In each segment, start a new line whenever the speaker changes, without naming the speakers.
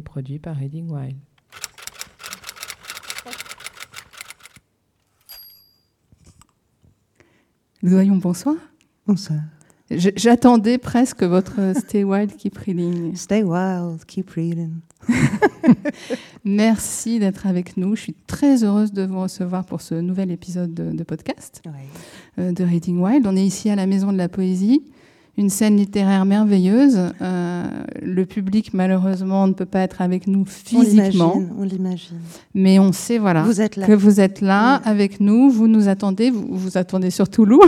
et produit par Reading Wild. Doyon, bonsoir.
Bonsoir.
J'attendais presque votre Stay Wild, Keep Reading.
Stay wild, keep reading.
Merci d'être avec nous. Je suis très heureuse de vous recevoir pour ce nouvel épisode de, de podcast euh, de Reading Wild. On est ici à la Maison de la Poésie, une scène littéraire merveilleuse. Euh, le public, malheureusement, ne peut pas être avec nous physiquement,
on l'imagine.
mais on sait voilà,
Vous êtes là.
que vous êtes là
Oui.
avec nous, vous nous attendez, vous, vous attendez surtout Lou.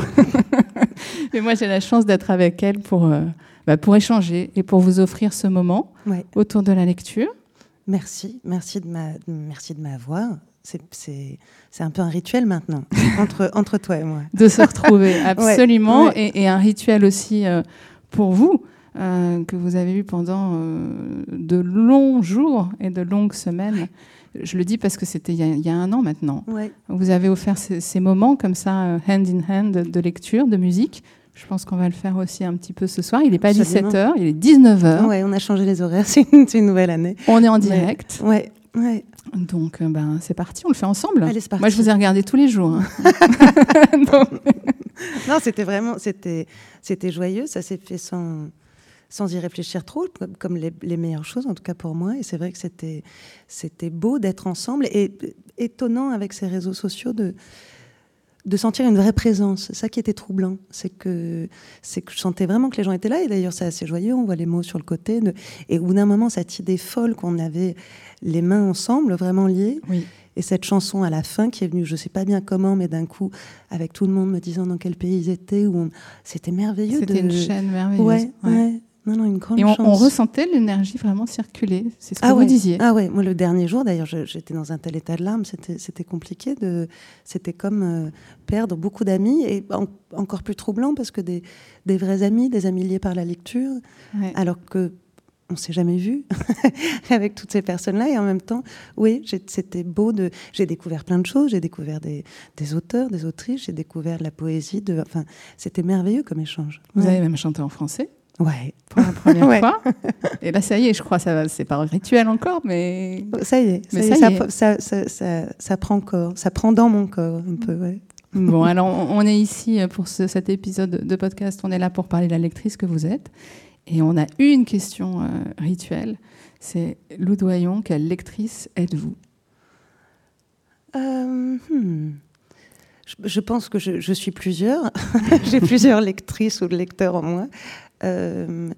mais moi, j'ai la chance d'être avec elle pour, euh, bah, pour échanger et pour vous offrir ce moment
Ouais.
autour de la lecture.
Merci, merci de ma, merci de m'avoir. C'est, un peu un rituel maintenant entre, entre toi et moi.
de se retrouver, absolument,
ouais.
Et, et un rituel aussi euh, pour vous, euh, que vous avez eu pendant euh, de longs jours et de longues semaines. Je le dis parce que c'était il y, a- il y a un an maintenant.
Ouais.
Vous avez offert ces, ces moments comme ça, hand in hand, de lecture, de musique. Je pense qu'on va le faire aussi un petit peu ce soir. Il n'est pas
Absolument.
17h, il est 19h.
ouais, on a changé les horaires, c'est une, une nouvelle année.
On est en direct.
Ouais, ouais.
Donc, euh, ben, c'est parti, on le fait ensemble.
Allez.
Moi, je vous ai regardé tous les jours. hein.
Non, c'était vraiment, c'était, c'était joyeux. Ça s'est fait sans, sans y réfléchir trop, comme, comme les, les meilleures choses, en tout cas pour moi. Et c'est vrai que c'était, c'était beau d'être ensemble et étonnant avec ces réseaux sociaux de, de sentir une vraie présence. C'est ça qui était troublant. C'est que, c'est que je sentais vraiment que les gens étaient là. Et d'ailleurs, c'est assez joyeux. On voit les mots sur le côté. de- et au bout d'un moment, cette idée folle qu'on avait les mains ensemble, vraiment liées.
oui.
Et cette chanson à la fin qui est venue, je sais pas bien comment, mais d'un coup, avec tout le monde me disant dans quel pays ils étaient, où on... c'était merveilleux.
C'était
de...
une chaîne merveilleuse.
Ouais,
Ouais.
ouais. Non, non, une grande
Et on, ressentait l'énergie vraiment circuler. C'est ce que
ah
vous
ouais.
disiez.
Ah ouais, moi le dernier jour, d'ailleurs, j'étais dans un tel état de larmes, c'était compliqué. De, c'était comme euh, perdre beaucoup d'amis et en- encore plus troublant parce que des, des vrais amis, des amis liés par la lecture,
Ouais.
alors que on s'est jamais vu avec toutes ces personnes-là et en même temps, oui, c'était beau de. J'ai découvert plein de choses, j'ai découvert des, des auteurs, des autrices, j'ai découvert de la poésie, de. Enfin, c'était merveilleux comme échange.
Vous
Ouais.
avez même chanté en français
Ouais.
pour la première
Ouais.
fois. Et là, ça y est, je crois, ça. C'est pas rituel encore, mais
Ça y est, ça,
Mais ça y est.
ça, ça, ça- ça prend corps, ça prend dans mon corps un peu. Ouais.
bon. Alors, on on est ici pour ce- cet épisode de podcast. On est là pour parler de la lectrice que vous êtes, et on a une question euh, rituelle. C'est Lou Doyon, quelle lectrice êtes-vous?
Euh, hmm. je, je pense que je, je suis plusieurs. J'ai plusieurs lectrices ou lecteurs en moi. Euh,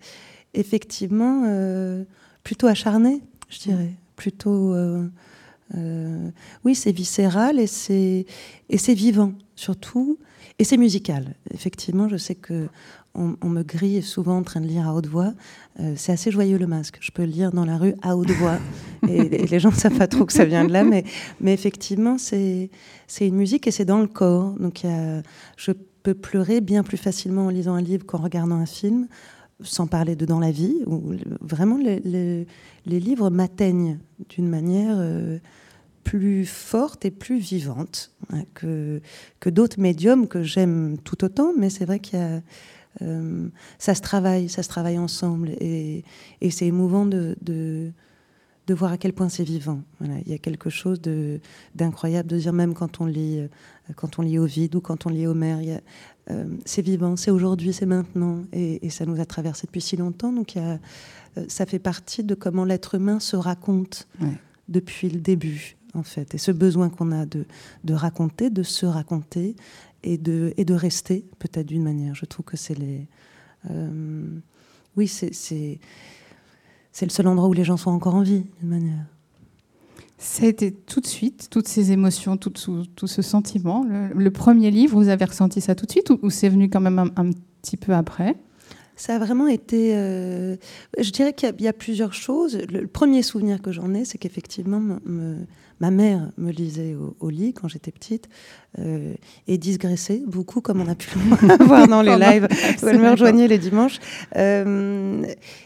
effectivement, euh, plutôt acharnée, je dirais. Plutôt. euh, oui, c'est viscéral et c'est et c'est vivant surtout et c'est musical. Effectivement, je sais que on, on me grille souvent en train de lire à haute voix. Euh, c'est assez joyeux le masque. Je peux le lire dans la rue à haute voix et, et les gens ne savent pas trop que ça vient de là, mais mais effectivement, c'est c'est une musique et c'est dans le corps. Donc il y a- je peux pleurer bien plus facilement en lisant un livre qu'en regardant un film, sans parler de dans la vie. Où vraiment, les, livres m'atteignent d'une manière euh, plus forte et plus vivante hein, que, que d'autres médiums que j'aime tout autant. Mais c'est vrai qu'il y a euh, ça se travaille, ça se travaille ensemble et, c'est émouvant de, de voir à quel point c'est vivant. Voilà, il y a quelque chose d'incroyable de dire même quand on lit euh, quand on lit Ovide ou quand on lit a, euh, c'est vivant, c'est aujourd'hui, c'est maintenant et, et ça nous a traversé depuis si longtemps. Donc il y a, euh, ça fait partie de comment l'être humain se raconte
Ouais.
depuis le début en fait et ce besoin qu'on a de, de raconter, de se raconter et de, et de rester peut-être d'une manière. Je trouve que c'est les euh, oui c'est c'est le seul endroit où les gens sont encore en vie d'une manière.
Ça a été tout de suite, toutes ces émotions, tout, tout- tout ce sentiment. Le, le premier livre, vous avez ressenti ça tout de suite ou, ou c'est venu quand même un, un petit peu après?
Ça a vraiment été. euh, je dirais qu'il y a- il y, a plusieurs choses. Le, le premier souvenir que j'en ai, c'est qu'effectivement, me- me- ma mère me lisait au, au lit quand j'étais petite euh, et digressait beaucoup, comme on a pu le voir dans les lives où elle me rejoignait les dimanches. Euh,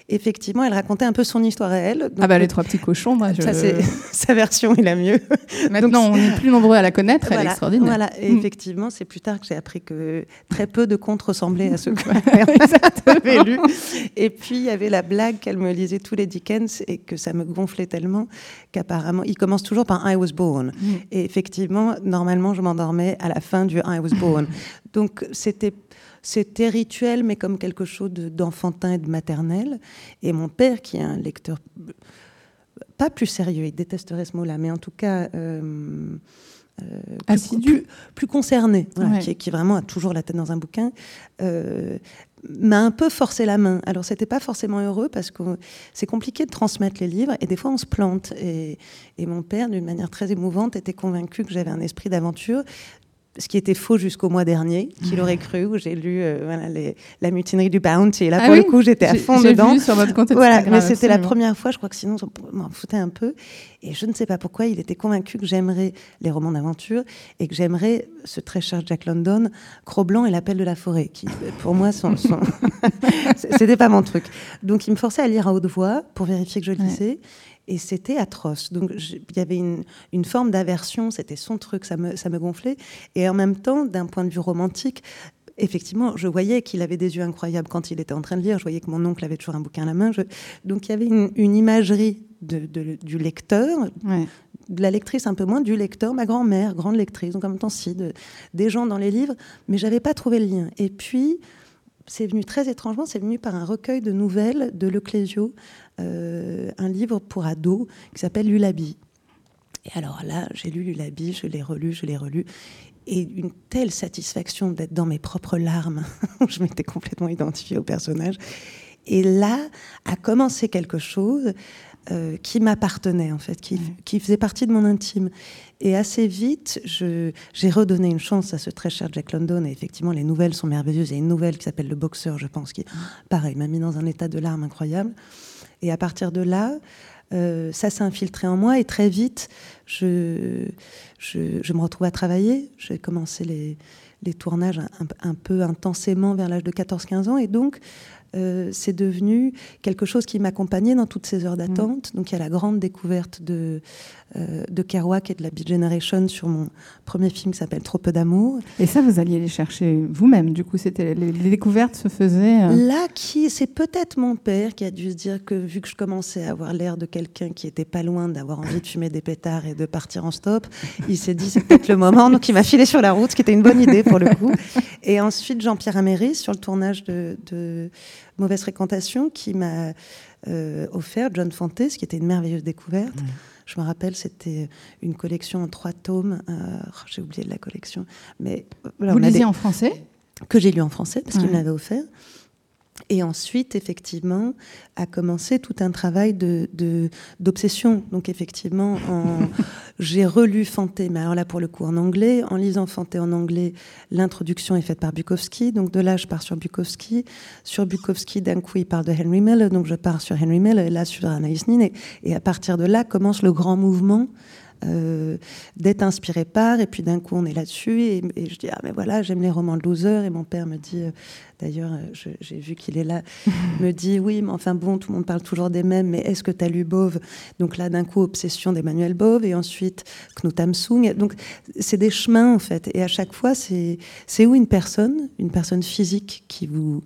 effectivement, elle racontait un peu son histoire à elle. Donc,
Ah bah les trois petits cochons, moi je...
ça, c'est sa version, il a mieux.
Maintenant on est plus nombreux à la connaître, elle est
Voilà,
extraordinaire.
Voilà. Et
Mm.
effectivement, c'est plus tard que j'ai appris que très peu de contes ressemblaient à ceux que ma mère avait lus. Et puis, il y avait la blague qu'elle me lisait tous les Dickens et que ça me gonflait tellement qu'apparemment, il commence toujours par I was born.
Mm.
Et effectivement, normalement, je m'endormais à la fin du I was born. Donc, c'était. C'était rituel, mais comme quelque chose de- d'enfantin et de maternel. Et mon père, qui est un lecteur pas plus sérieux, il détesterait ce mot-là, mais en tout cas euh, euh, plus, plus, plus concerné, voilà,
Ouais.
qui, qui vraiment a toujours la tête dans un bouquin, euh, m'a un peu forcé la main. Alors c'était pas forcément heureux parce que c'est compliqué de transmettre les livres et des fois on se plante. Et, et mon père, d'une manière très émouvante, était convaincu que j'avais un esprit d'aventure. Ce qui était faux jusqu'au mois dernier, qu'il aurait cru, où j'ai lu euh, voilà, les- La mutinerie du Bounty. Et là,
Ah
pour
oui,
le coup, j'étais à fond dedans.
vu sur votre compte
Voilà, mais c'était la première fois, je crois que sinon, on m'en foutait un peu. Et je ne sais pas pourquoi, il était convaincu que j'aimerais les romans d'aventure et que j'aimerais ce très cher Jack London, Cro-Blanc et L'Appel de la forêt, qui, pour moi, sont. sont- c'était pas mon truc. Donc, il me forçait à lire à haute voix pour vérifier que je
Ouais.
Et c'était atroce. Donc, il y avait une, une forme d'aversion, c'était son truc, ça me, ça me gonflait. Et en même temps, d'un point de vue romantique, effectivement, je voyais qu'il avait des yeux incroyables quand il était en train de lire. Je voyais que mon oncle avait toujours un bouquin à la main. Je- Donc il y avait une, une imagerie de- de- du lecteur,
Ouais.
de la lectrice un peu moins, du lecteur, ma grand-mère, grande lectrice, donc en même temps si, de- des gens dans les livres, mais j'avais pas trouvé le lien. Et puis, c'est venu très étrangement, c'est venu par un recueil de nouvelles de Leclésio, euh, un livre pour ados qui s'appelle Lulabi. Et alors là, j'ai lu Lulabi, je l'ai relu, je l'ai relu. Et une telle satisfaction d'être dans mes propres larmes. je m'étais complètement identifiée au personnage. Et là a commencé quelque chose euh, qui m'appartenait, en fait, qui, qui faisait partie de mon intime. Et assez vite, j'ai redonné une chance à ce très cher Jack London. Et effectivement, les nouvelles sont merveilleuses. Il y a une nouvelle qui s'appelle Le Boxeur, je pense, qui, pareil, m'a mis dans un état de larmes incroyable. Et à partir de là, euh, ça s'est infiltré en moi. Et très vite, je, je, je me retrouve à travailler. J'ai commencé les, les tournages un, un peu intensément vers l'âge de 14-15 ans. Et donc, euh, c'est devenu quelque chose qui m'accompagnait dans toutes ces heures d'attente. Donc il y a la grande découverte de, de Kerouac et de la Beat Generation sur mon premier film qui s'appelle Trop peu d'amour.
Et ça, vous alliez les chercher vous-même. Du coup, c'était les, les découvertes se faisaient. euh,
Là, qui, c'est peut-être mon père qui a dû se dire que vu que je commençais à avoir l'air de quelqu'un qui était pas loin d'avoir envie de fumer des pétards et de partir en stop, il s'est dit c'est peut-être le moment. Donc il m'a filé sur la route, ce qui était une bonne idée pour le coup. Et ensuite Jean-Pierre Améry sur le tournage de, de Mauvaise Fréquentation qui m'a euh, offert John Fante, ce qui était une merveilleuse découverte. Je me rappelle, c'était une collection en trois tomes. euh, oh, J'ai oublié de la collection, mais euh,
vous lisiez en français?
Que j'ai lu en français parce qu'il me l'avait offert. Et ensuite, effectivement, a commencé tout un travail de, de- d'obsession. Donc, effectivement, en- j'ai relu Fanté, mais alors là, pour le coup, en anglais. En lisant Fanté en anglais, l'introduction est faite par Bukowski. Donc, de là, je pars sur Bukowski. Sur Bukowski, d'un coup, il parle de Henry Miller. Donc, je pars sur Henry Miller et là, sur Anaïs Nin. Et, et à partir de là, commence le grand mouvement euh, d'être inspiré par, et puis d'un coup on est là-dessus, et, et je dis ah mais voilà j'aime les romans de loser, et mon père me dit, euh, d'ailleurs euh, j'ai vu qu'il est là, me dit oui mais enfin bon tout le monde parle toujours des mêmes, mais est-ce que tu as lu Bove? Donc là d'un coup obsession d'Emmanuel Bove, et ensuite Knut Hamsung, donc c'est des chemins en fait, et à chaque fois c'est c'est où une personne, une personne physique qui vous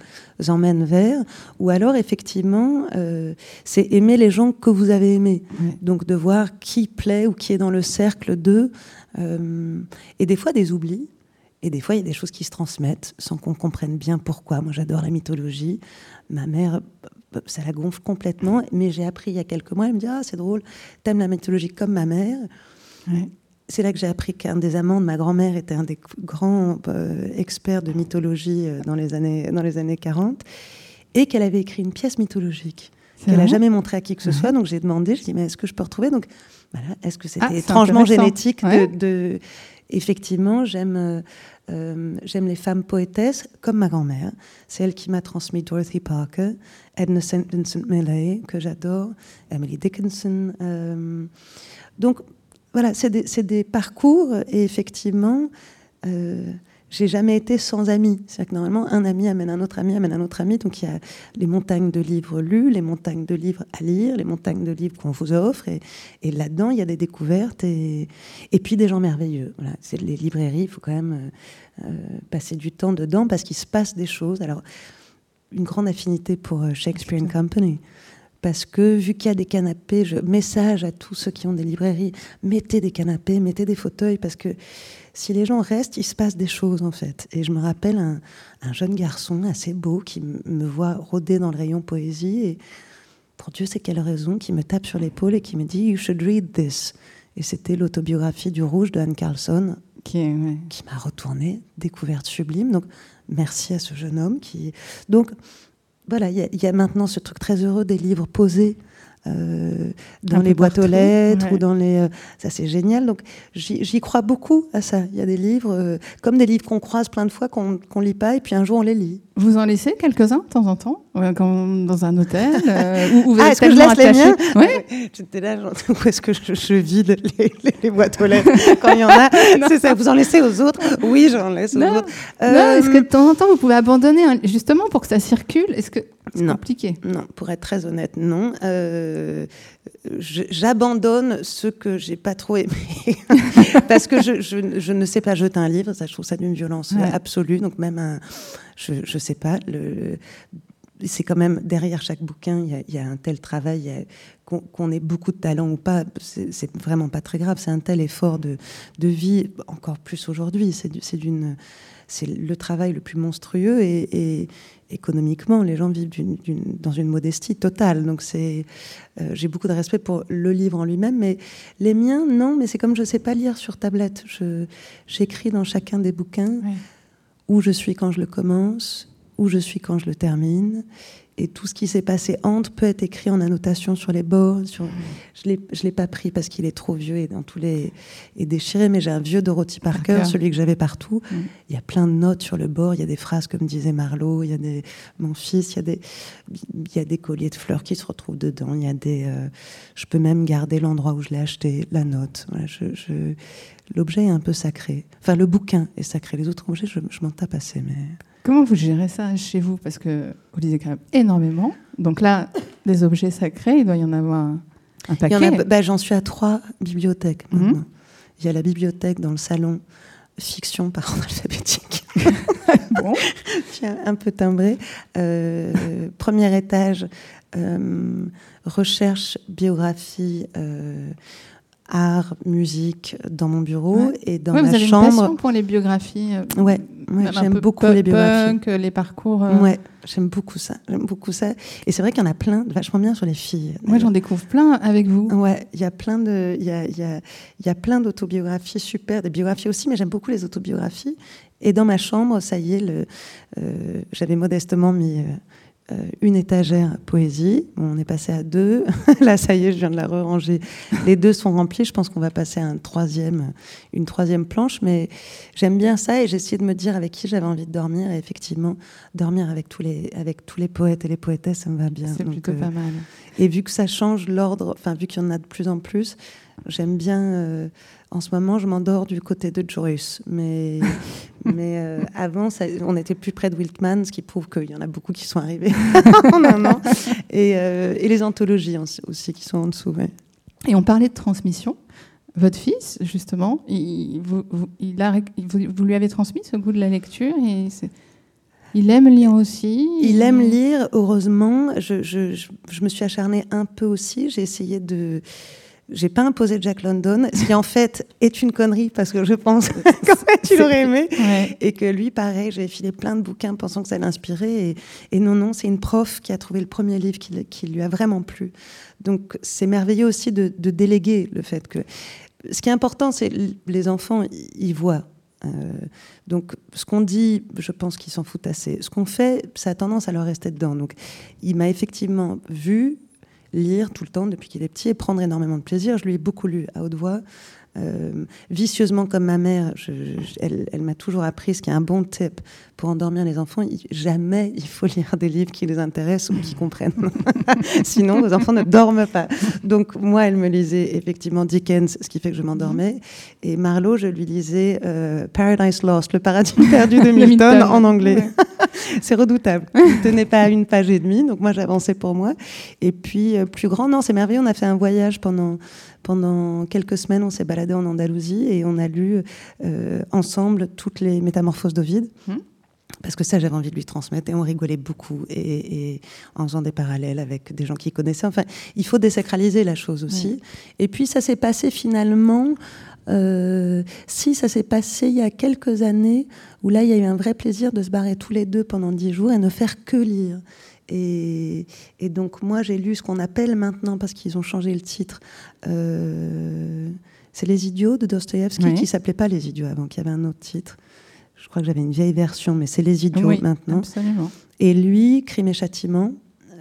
emmène vers, ou alors effectivement euh, c'est aimer les gens que vous avez aimés.
Ouais.
Donc de voir qui plaît ou qui est dans le cercle d'eux. euh, et des fois des oublis. Et des fois, il y a des choses qui se transmettent sans qu'on comprenne bien pourquoi. Moi, j'adore la mythologie. Ma mère, ça la gonfle complètement. Mais j'ai appris il y a quelques mois, elle me dit Ah, c'est drôle, t'aimes la mythologie comme ma mère.
Ouais.
C'est là que j'ai appris qu'un des amants de ma grand-mère était un des grands euh, experts de mythologie euh, dans les années, dans les années 40 et qu'elle avait écrit une pièce mythologique qu'elle n'a jamais montré à qui que ce
Ouais.
soit. Donc j'ai demandé, je dis mais est-ce que je peux retrouver? Donc voilà, est-ce que c'était
Ah,
étrangement génétique de,
Ouais.
de- Effectivement, j'aime euh, euh, j'aime les femmes poétesses comme ma grand-mère. C'est elle qui m'a transmis Dorothy Parker, Edna St. Vincent Millay que j'adore, Emily Dickinson. euh, donc voilà, c'est des, c'est des parcours et effectivement. Euh, j'ai jamais été sans amis. C'est-à-dire que normalement, un ami amène un autre ami, amène un autre ami. Donc il y a les montagnes de livres lus, les montagnes de livres à lire, les montagnes de livres qu'on vous offre. Et, et là-dedans, il y a des découvertes et, et puis des gens merveilleux. Voilà. C'est les librairies, il faut quand même euh, euh, passer du temps dedans parce qu'il se passe des choses. Alors, une grande affinité pour euh, Shakespeare and Company. Parce que vu qu'il y a des canapés, je message à tous ceux qui ont des librairies, mettez des canapés, mettez des fauteuils, parce que si les gens restent, il se passe des choses en fait. Et je me rappelle un, un jeune garçon assez beau qui me voit rôder dans le rayon poésie et pour Dieu sait quelle raison, qui me tape sur l'épaule et qui me dit You should read this. Et c'était l'autobiographie du Rouge de Anne Carlson
Qui est, ouais.
qui m'a retourné, découverte sublime. Donc, merci à ce jeune homme qui. Donc, voilà, il y, a- il y a maintenant ce truc très heureux des livres posés. Euh, dans les boîtes aux lettres
ouais.
ou dans les euh, ça c'est génial. Donc j'y crois beaucoup à ça. Il y a des livres euh, comme des livres qu'on croise plein de fois qu'on qu'on lit pas et puis un jour on les lit
Vous en laissez quelques-uns de temps en temps euh, quand, Dans un hôtel euh, où, où vous
ah est-ce que je laisse les miens
ouais.
j'étais là genre, où est-ce que je, je vide les, les- les boîtes aux lettres quand il y en a? C'est ça vous en laissez aux autres? Oui j'en laisse aux
Non.
autres
Non,
Euh,
est-ce que de temps en temps vous pouvez abandonner un- justement pour que ça circule? Est-ce que c'est compliqué?
Non, pour être très honnête, non. Euh, J'abandonne ce que j'ai pas trop aimé parce que je, je- je ne sais pas jeter un livre. Ça, je trouve ça d'une violence
Ouais.
absolue. Donc même un, je, je sais pas. C'est quand même derrière chaque bouquin, il y a, un tel travail, qu'on ait beaucoup de talent ou pas, c'est vraiment pas très grave. C'est un tel effort de, vie, encore plus aujourd'hui. C'est le travail le plus monstrueux et, économiquement, les gens vivent dans une modestie totale. Donc c'est, euh, j'ai beaucoup de respect pour le livre en lui-même, mais les miens, non. Mais c'est comme je sais pas lire sur tablette. J'écris dans chacun des bouquins. Où je suis quand je le commence, où je suis quand je le termine. Et tout ce qui s'est passé entre peut être écrit en annotation sur les bords. Sur... Je ne l'ai pas pris parce qu'il est trop vieux et, dans tous les... et déchiré, mais j'ai un vieux Dorothy Parker,
Parker.
celui que j'avais partout.
Mm.
Il y a plein de notes sur le bord, il y a des phrases comme disait Marlowe, il y a des... mon fils, il y, a des... il y a des colliers de fleurs qui se retrouvent dedans, il y a des... euh, Je peux même garder l'endroit où je l'ai acheté, la note. Voilà, je- je- L'objet est un peu sacré. Enfin, le bouquin est sacré. Les autres objets, je, je m'en tape assez, mais...
Comment vous gérez ça chez vous? Parce que vous lisez quand même énormément. Donc là, les objets sacrés, il doit y en avoir un, un paquet.
bah, J'en suis à trois bibliothèques
Mhm.
maintenant. Il y a la bibliothèque dans le salon, fiction par ordre alphabétique,
Bon.
qui est un peu timbré. Euh, premier étage, euh, recherche, biographie, euh, art, musique dans mon bureau
Ouais.
et dans
Ouais,
ma
vous avez une
chambre.
passion pour les biographies. euh,
Ouais, j'aime beaucoup les biographies.
punk, les parcours. euh,
Ouais, j'aime beaucoup ça. J'aime beaucoup ça. Et c'est vrai qu'il y en a plein, vachement bien sur les filles.
Moi, j'en découvre plein avec vous.
Ouais, il y a plein de, il y a, il y a, y a plein d'autobiographies super, des biographies aussi, mais j'aime beaucoup les autobiographies. Et dans ma chambre, ça y est, le, euh, j'avais modestement mis euh, euh, une étagère poésie. On est passé à deux. Là, ça y est, je viens de la ranger. Les deux sont remplis. Je pense qu'on va passer à un troisième, une troisième planche. Mais j'aime bien ça et j'ai essayé de me dire avec qui j'avais envie de dormir. Et effectivement, dormir avec tous les, avec tous les poètes et les poétesses, ça me va bien.
C'est plutôt
euh,
pas mal.
Et vu que ça change l'ordre, enfin vu qu'il y en a de plus en plus, j'aime bien. euh, en ce moment, je m'endors du côté de Joyce, mais mais euh, avant, ça- on était plus près de Wiltman, ce qui prouve qu'il y en a beaucoup qui sont arrivés en un an, et, euh, et les anthologies aussi qui sont en dessous. ouais.
Et on parlait de transmission. Votre fils, justement, il, vous, vous- il a, réc- vous, vous lui avez transmis ce goût de la lecture et c'est- il aime lire aussi.
Il aime lire, heureusement. Je, je, je, je me suis acharnée un peu aussi. J'ai essayé de. J'ai pas imposé Jack London, ce qui en fait est une connerie parce que je pense qu'en fait il aurait aimé.
Ouais.
Et que lui, pareil, j'avais filé plein de bouquins pensant que ça l'inspirait. Et, et non, non, c'est une prof qui a trouvé le premier livre qui, qui lui a vraiment plu. Donc c'est merveilleux aussi de, de déléguer le fait que. Ce qui est important, c'est les enfants, ils voient. Euh, donc, ce qu'on dit, je pense qu'ils s'en foutent assez. Ce qu'on fait, ça a tendance à leur rester dedans. Donc, il m'a effectivement vu, lire tout le temps depuis qu'il est petit et prendre énormément de plaisir. Je lui ai beaucoup lu à haute voix. Euh, vicieusement comme ma mère, je- je- elle, elle m'a toujours appris ce qui est un bon tip pour endormir les enfants. il- jamais il faut lire des livres qui les intéressent ou qui comprennent. Sinon, vos enfants ne dorment pas. Donc, moi, elle me lisait effectivement Dickens, ce qui fait que je m'endormais. Et Marlowe, je lui lisais euh, Paradise Lost, le paradis perdu de Milton, en anglais.
Ouais.
c'est redoutable. Il ne tenait pas à une page et demie, donc moi j'avançais pour moi. Et puis euh, plus grand, non, c'est merveilleux. On a fait un voyage pendant pendant quelques semaines. On s'est baladé en Andalousie et on a lu euh, ensemble toutes les Métamorphoses d'Ovide.
Hmm.
Parce que ça, j'avais envie de lui transmettre et on rigolait beaucoup et, et en faisant des parallèles avec des gens qui connaissaient. Enfin, il faut désacraliser la chose aussi. Et puis, ça s'est passé finalement. euh, si ça s'est passé il y a quelques années où là il y a eu un vrai plaisir de se barrer tous les deux pendant dix jours et ne faire que lire. Et, et donc moi j'ai lu ce qu'on appelle maintenant parce qu'ils ont changé le titre. euh, c'est Les Idiots de Dostoïevski
Oui.
qui s'appelait pas Les Idiots avant, qui avait un autre titre. Je crois que j'avais une vieille version, mais c'est Les Idiots
Oui,
maintenant.
Absolument.
Et lui, Crime et Châtiment,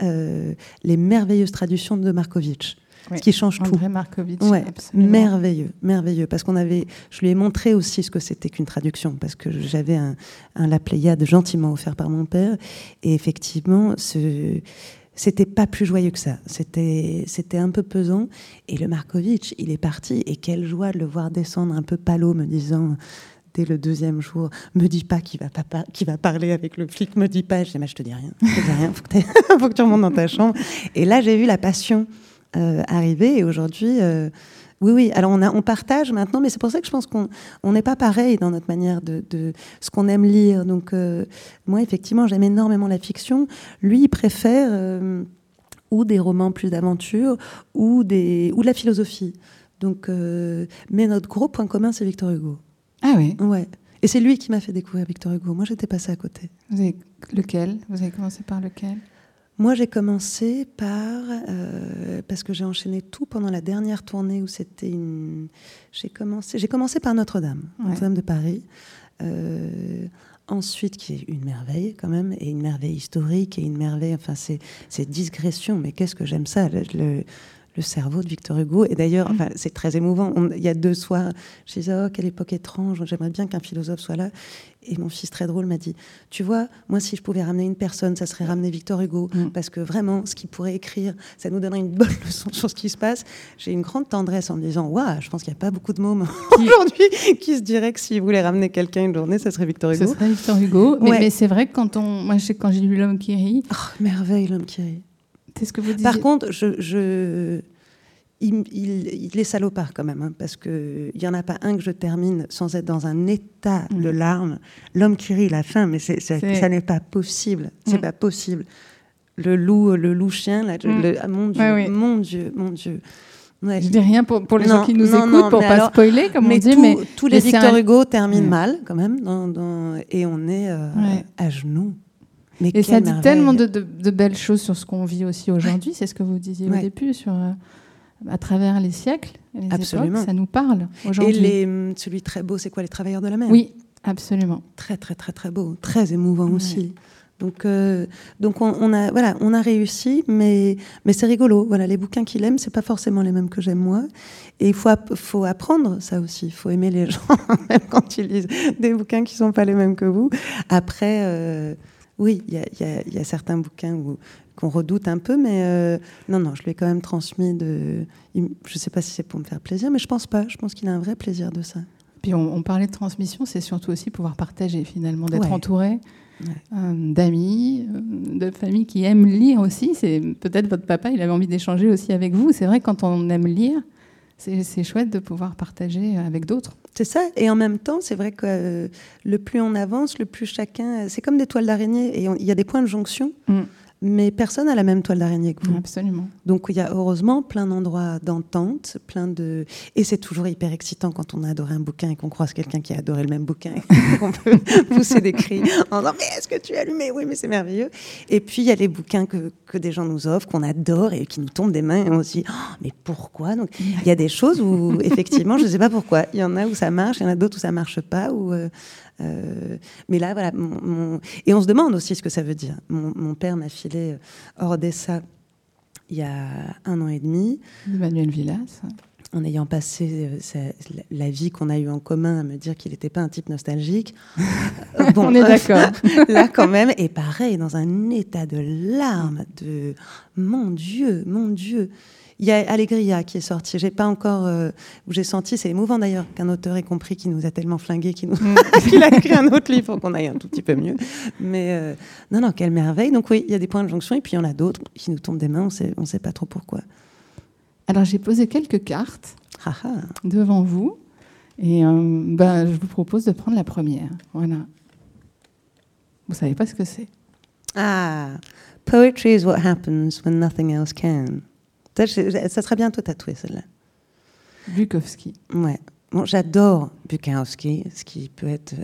euh, les merveilleuses traductions de Markovitch,
Oui.
ce qui change tout.
Markovitch.
Ouais, merveilleux, merveilleux. Parce qu'on avait, je lui ai montré aussi ce que c'était qu'une traduction, parce que j'avais un, un La Pléiade gentiment offert par mon père, et effectivement, ce, c'était pas plus joyeux que ça. C'était, c'était un peu pesant. Et le Markovitch, il est parti, et quelle joie de le voir descendre un peu palo, me disant. Dès le deuxième jour, me dis pas qu'il va, pas qu'il va parler avec le flic, me dis pas. Je dis, mais je te dis rien, je te dis rien, faut que, faut que tu remontes dans ta chambre. Et là, j'ai vu la passion arriver, et aujourd'hui, euh, oui, oui. Alors on, a, on partage maintenant, mais c'est pour ça que je pense qu'on on n'est pas pareil dans notre manière de, de ce qu'on aime lire. Donc euh, moi, effectivement, j'aime énormément la fiction. Lui, il préfère euh, ou des romans plus d'aventure ou des ou de la philosophie. Donc, euh, mais notre gros point commun, c'est Victor Hugo.
Ah oui.
Ouais. Et c'est lui qui m'a fait découvrir Victor Hugo. Moi, j'étais passée à côté.
Vous avez lequel? Vous avez commencé par lequel?
Moi, j'ai commencé par euh, parce que j'ai enchaîné tout pendant la dernière tournée où c'était une. J'ai commencé. J'ai commencé par Notre-Dame,
Ouais.
Notre-Dame de Paris. Euh, ensuite, qui est une merveille quand même, et une merveille historique et une merveille. Enfin, c'est c'est digression, mais qu'est-ce que j'aime ça le, le- le cerveau de Victor Hugo. Et d'ailleurs, enfin, c'est très émouvant. On- il y a deux soirs, je disais, oh, quelle époque étrange, j'aimerais bien qu'un philosophe soit là. Et mon fils, très drôle, m'a dit, tu vois, moi, si je pouvais ramener une personne, ça serait ramener Victor Hugo.
Mm.
Parce que vraiment, ce qu'il pourrait écrire, ça nous donnerait une bonne leçon sur ce qui se passe. J'ai une grande tendresse en me disant, waouh, je pense qu'il n'y a pas beaucoup de mômes aujourd'hui qui se diraient que s'ils voulaient ramener quelqu'un une journée, ça serait Victor
Ce
Hugo.
serait Victor Hugo. Mais,
Ouais.
mais c'est vrai que quand on, moi, quand j'ai lu L'homme qui rit,
Oh, merveille, l'homme qui rit.
C'est ce que vous disiez.
Par contre, je, je- il, il- il est salopard quand même, hein, parce qu'il n'y en a pas un que je termine sans être dans un état de
Mm.
larmes. L'homme qui rit, la fin, mais c'est- c'est-
C'est-
ça n'est pas possible. C'est
Mm.
pas possible. Le loup, le loup chien, là,
Mm.
le- ah, mon Dieu,
Ouais, oui.
mon Dieu, mon Dieu. Ouais.
Je dis rien pour, pour les
Non,
gens qui nous
non,
écoutent,
non,
pour pas
alors-
spoiler, comme
mais
on dit.
tout-
mais
tous les Victor
un-
Hugo terminent mal, quand même, dans- dans- et on est euh,
Ouais.
à genoux. Mais
Et ça dit
merveille.
tellement de, de- de belles choses sur ce qu'on vit aussi aujourd'hui. C'est ce que vous disiez au début, sur, euh, à travers les siècles, et les
Absolument.
époques, ça nous parle
Et
aujourd'hui.
les, hum, celui très beau, c'est quoi Les Travailleurs de la mer?
Oui, absolument.
très très très très beau, très émouvant
Ouais.
aussi. Donc, euh, donc on, on a voilà, on a réussi, mais mais c'est rigolo. Voilà, les bouquins qu'il aime, c'est pas forcément les mêmes que j'aime moi. Et il faut app- faut apprendre ça aussi. Il faut aimer les gens même quand ils lisent des bouquins qui sont pas les mêmes que vous. Après, euh, oui, il y a, il y a- il y a certains bouquins qu'on redoute un peu, mais euh, non non, je lui ai quand même transmis de. je sais pas si c'est pour me faire plaisir, mais je pense pas. Je pense qu'il a un vrai plaisir de ça.
Puis on, on parlait de transmission, c'est surtout aussi pouvoir partager finalement, d'être
Ouais.
entouré
Ouais.
euh, d'amis, euh, de familles qui aiment lire aussi. C'est peut-être votre papa, il avait envie d'échanger aussi avec vous. C'est vrai quand on aime lire, c'est chouette de pouvoir partager avec d'autres.
C'est ça. Et en même temps, c'est vrai que euh, le plus on avance, le plus chacun. C'est comme des toiles d'araignée. Et il y a des points de jonction.
Mm.
Mais personne n'a la même toile d'araignée que vous.
Absolument.
Donc il y a heureusement plein d'endroits d'entente, plein de et c'est toujours hyper excitant quand on a adoré un bouquin et qu'on croise quelqu'un qui a adoré le même bouquin, et qu'on peut pousser des cris en disant mais est-ce que tu as allumé? Oui mais c'est merveilleux. Et puis il y a les bouquins que, que des gens nous offrent, qu'on adore et qui nous tombent des mains et on se dit Oh, mais pourquoi? Donc il y a des choses où effectivement je ne sais pas pourquoi. Il y en a où ça marche, il y en a d'autres où ça marche pas. Où, euh, euh, mais là voilà mon- mon- et on se demande aussi ce que ça veut dire. Mon, mon père m'a filé euh, Ordessa il y a un an et demi,
Emmanuel Villas.
en ayant passé euh, sa- la vie qu'on a eue en commun à me dire qu'il n'était pas un type nostalgique. Euh, bon,
On est d'accord.
là quand même, et pareil, dans un état de larmes, de mon Dieu, mon Dieu. Il y a Allegria qui est sorti. J'ai pas encore, euh, où j'ai senti, c'est émouvant d'ailleurs qu'un auteur ait compris qu'il nous a tellement flingués qu'il nous... qu'il a écrit un autre livre pour qu'on aille un tout petit peu mieux. Mais euh, non, non, quelle merveille. Donc oui, il y a des points de jonction et puis il y en a d'autres qui nous tombent des mains. On sait, on sait pas trop pourquoi.
Alors j'ai posé quelques cartes
Ah, ah.
devant vous et euh, ben, je vous propose de prendre la première. Voilà. Vous savez pas ce que c'est
Ah, poetry is what happens when nothing else can. Ça, je- ça serait bientôt tatoué, celle-là.
Bukowski.
Ouais. Bon, j'adore Bukowski, ce qui peut être euh,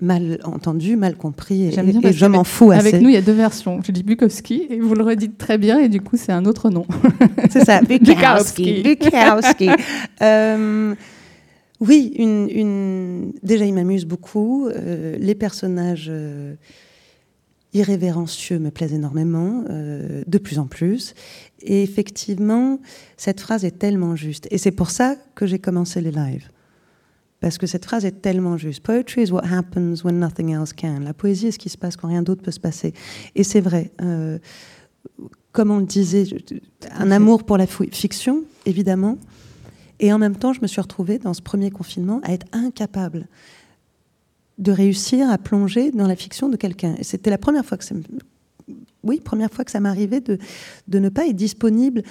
mal entendu, mal compris, et,
J'aime bien
et je m'en fous assez.
Avec nous, il y a deux versions. Je dis Bukowski et vous le redites très bien et du coup, c'est un autre nom.
C'est ça,
Bukowski.
Bukowski. Bukowski. Euh, oui, une, une- déjà, il m'amuse beaucoup. Euh, les personnages euh, irrévérencieux me plaisent énormément, euh, de plus en plus. Et effectivement, cette phrase est tellement juste. Et c'est pour ça que j'ai commencé les lives. Parce que cette phrase est tellement juste. Poetry is what happens when nothing else can. La poésie est ce qui se passe quand rien d'autre peut se passer. Et c'est vrai. euh, comme on le disait, un amour pour la fiction, évidemment. Et en même temps, je me suis retrouvée dans ce premier confinement à être incapable de réussir à plonger dans la fiction de quelqu'un. Et c'était la première fois que ça oui, première fois que ça m'arrivait de, de ne pas être disponible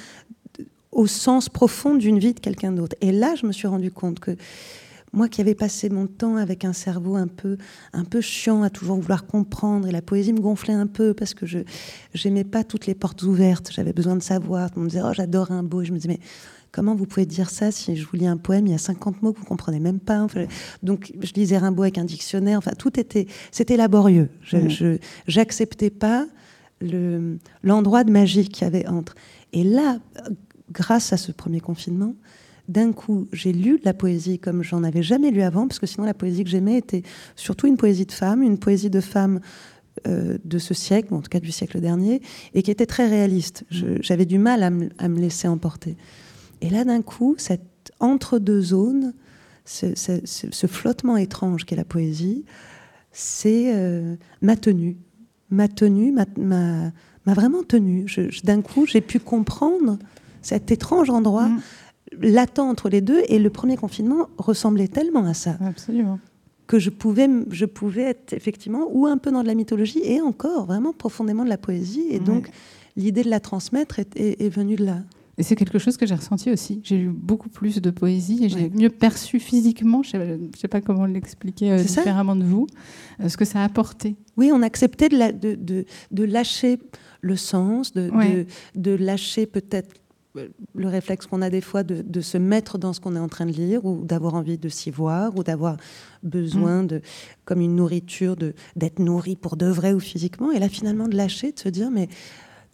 au sens profond d'une vie de quelqu'un d'autre. Et là, je me suis rendu compte que moi qui avais passé mon temps avec un cerveau un peu, un peu chiant à toujours vouloir comprendre, et la poésie me gonflait un peu parce que je n'aimais pas toutes les portes ouvertes, j'avais besoin de savoir. On me disait, oh, j'adore un beau. Et je me disais, mais comment vous pouvez dire ça si je vous lis un poème, il y a 50 mots que vous comprenez même pas Enfin, Donc, je lisais Rimbaud avec un dictionnaire. Enfin, tout était, c'était laborieux. Je, je- j'acceptais pas le, l'endroit de magie qu'il y avait entre. Et là, grâce à ce premier confinement, d'un coup, j'ai lu de la poésie comme j'en avais jamais lu avant, parce que sinon la poésie que j'aimais était surtout une poésie de femmes, une poésie de femmes euh, de ce siècle, en tout cas du siècle dernier, et qui était très réaliste. Je- J'avais du mal à me, à me laisser emporter. Et là, d'un coup, cette entre-deux zones, ce, ce- ce- ce flottement étrange qu'est la poésie, c'est euh, ma tenue. Ma tenue m'a- vraiment tenue. D'un coup, j'ai pu comprendre cet étrange endroit
Mm.
latent entre les deux. Et le premier confinement ressemblait tellement à ça
Absolument.
que je pouvais, je pouvais être effectivement ou un peu dans de la mythologie et encore vraiment profondément de la poésie. Et
Ouais.
donc, l'idée de la transmettre est, est- est venue de là.
Et c'est quelque chose que j'ai ressenti aussi. J'ai lu beaucoup plus de poésie et j'ai
Ouais.
mieux perçu physiquement, je ne sais, pas comment l'expliquer euh, différemment de vous, euh, ce que ça a apporté.
Oui, on acceptait de, la- de, de- de lâcher le sens, de,
Ouais.
de, lâcher peut-être euh, le réflexe qu'on a des fois de, de se mettre dans ce qu'on est en train de lire ou d'avoir envie de s'y voir ou d'avoir besoin de, comme une nourriture, de d'être nourri pour de vrai ou physiquement. Et là, finalement, de lâcher, de se dire, mais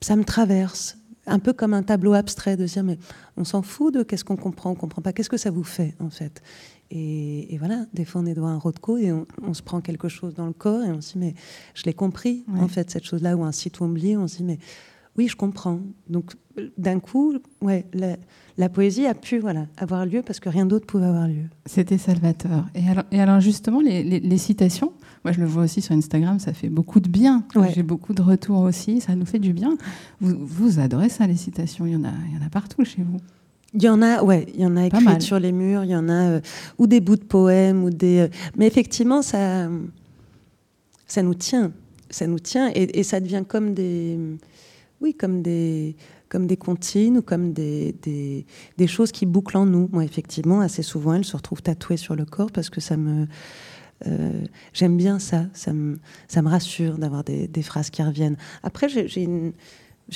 ça me traverse. Un peu comme un tableau abstrait, de se dire, mais on s'en fout de qu'est-ce qu'on comprend, on comprend pas. Qu'est-ce que ça vous fait, en fait et, et voilà, des fois, on est devant un Rothko et on, on se prend quelque chose dans le corps et on se dit, mais je l'ai compris,
Ouais.
en fait, cette chose-là, ou un site Wombly, on se dit, mais oui, je comprends. Donc, d'un coup, ouais, la, la poésie a pu voilà, avoir lieu parce que rien d'autre pouvait avoir lieu.
C'était salvateur. Et alors, et alors justement, les, les- les citations, moi je le vois aussi sur Instagram, ça fait beaucoup de bien.
Ouais.
J'ai beaucoup de retours aussi, ça nous fait du bien. Vous, vous adorez ça, les citations, il y en a, il y en a partout chez vous.
Il y en a, ouais, il y en a
Pas
écrites
mal.
sur les murs, il y en a euh, ou des bouts de poèmes ou des. euh, mais effectivement, ça, ça nous tient, ça nous tient et, et ça devient comme des, oui, comme des, comme des comptines ou comme des, des, choses qui bouclent en nous. Moi, effectivement, assez souvent, elles se retrouvent tatouées sur le corps parce que ça me, euh, j'aime bien ça, ça me, ça me rassure d'avoir des, phrases qui reviennent. Après, j'ai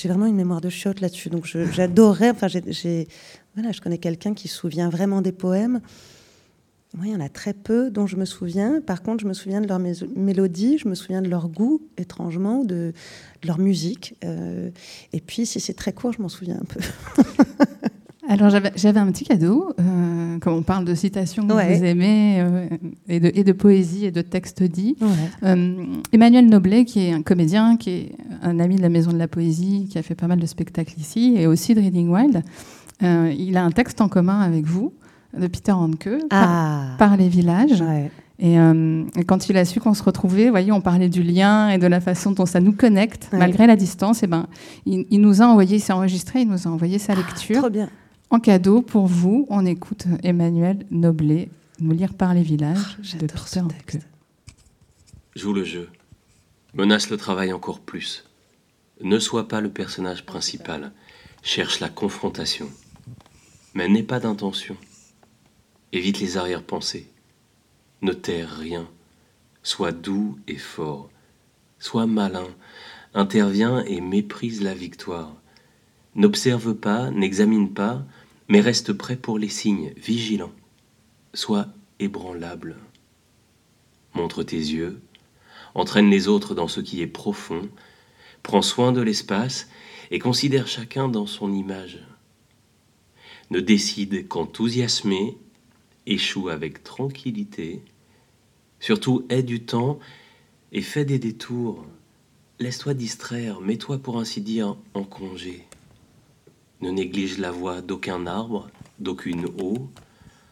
vraiment une mémoire de chiotte là-dessus. Donc j'adorerais. Enfin, voilà, je connais quelqu'un qui se souvient vraiment des poèmes. Moi, il y en a très peu dont je me souviens. Par contre, je me souviens de leur mélodie, je me souviens de leur goût, étrangement, de, de leur musique. Euh, et puis, si c'est très court, je m'en souviens un peu.
Alors j'avais un petit cadeau, euh, comme on parle de citations que
Ouais.
vous aimez, euh, et, de, et de poésie et de textes dits.
Ouais.
Euh, Emmanuel Noblet, qui est un comédien, qui est un ami de la Maison de la Poésie qui a fait pas mal de spectacles ici, et aussi de Reading Wild. Il a un texte en commun avec vous, de Peter Handke, par,
Ah,
par les villages.
ouais.
Et, euh, et quand il a su qu'on se retrouvait, vous voyez, on parlait du lien et de la façon dont ça nous connecte,
Ouais.
malgré la distance. Et ben, il, il nous a envoyé, il s'est enregistré, il nous a envoyé sa lecture
Ah, Trop bien.
en cadeau pour vous. On écoute Emmanuel Noblet nous lire par les villages de
J'adore ce
Peter Handke.
texte.
Joue le jeu. Menace le travail encore plus. Ne sois pas le personnage principal. Cherche la confrontation. Mais n'aie pas d'intention. Évite les arrière-pensées. Ne terre rien. Sois doux et fort. Sois malin. Interviens et méprise la victoire. N'observe pas, n'examine pas, mais reste prêt pour les signes, vigilant. Sois ébranlable. Montre tes yeux, entraîne les autres dans ce qui est profond, prends soin de l'espace et considère chacun dans son image. Ne décide qu'enthousiasmer, échoue avec tranquillité, surtout aie du temps et fais des détours. Laisse-toi distraire, mets-toi pour ainsi dire en congé. Ne néglige la voix d'aucun arbre, d'aucune eau,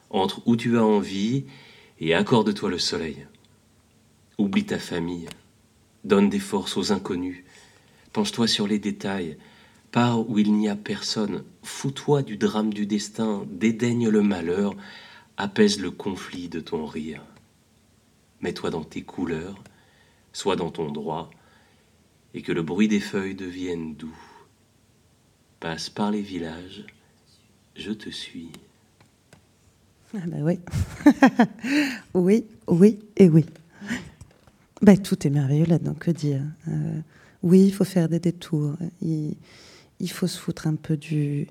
entre où tu as envie et accorde-toi le soleil. Oublie ta famille. Donne des forces aux inconnus. Penche-toi sur les détails. Pars où il n'y a personne. Fous-toi du drame du destin. Dédaigne le malheur. Apaise le conflit de ton rire. Mets-toi dans tes couleurs. Sois dans ton droit. Et que le bruit des feuilles devienne doux. Passe par les villages. Je te suis.
Ah bah oui. oui, oui et oui. Bah, tout est merveilleux là-dedans, que dire Euh, Oui, il faut faire des détours. Il, il faut se foutre un peu du,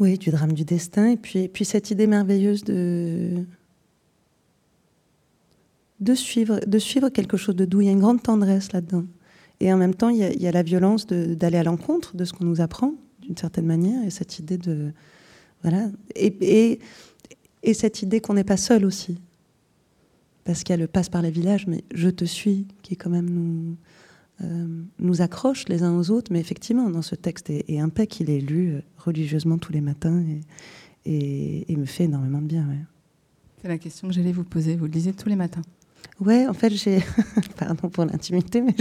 oui, du drame du destin. Et puis, et puis cette idée merveilleuse de, de, suivre, quelque chose de doux. Il y a une grande tendresse là-dedans. Et en même temps, il y a, la violence d'aller à l'encontre de ce qu'on nous apprend, d'une certaine manière. Et cette idée de... Voilà. Et, et, et cette idée qu'on n'est pas seul aussi. Parce qu'il y a le passe par les villages, mais je te suis, qui quand même nous, nous accroche les uns aux autres. Mais effectivement, dans ce texte, et, et impec, il est lu euh, religieusement tous les matins et, et, et me fait énormément de bien. Ouais.
C'est la question que j'allais vous poser. Vous le lisez tous les matins?
Ouais, en fait, j'ai, pardon pour l'intimité, mais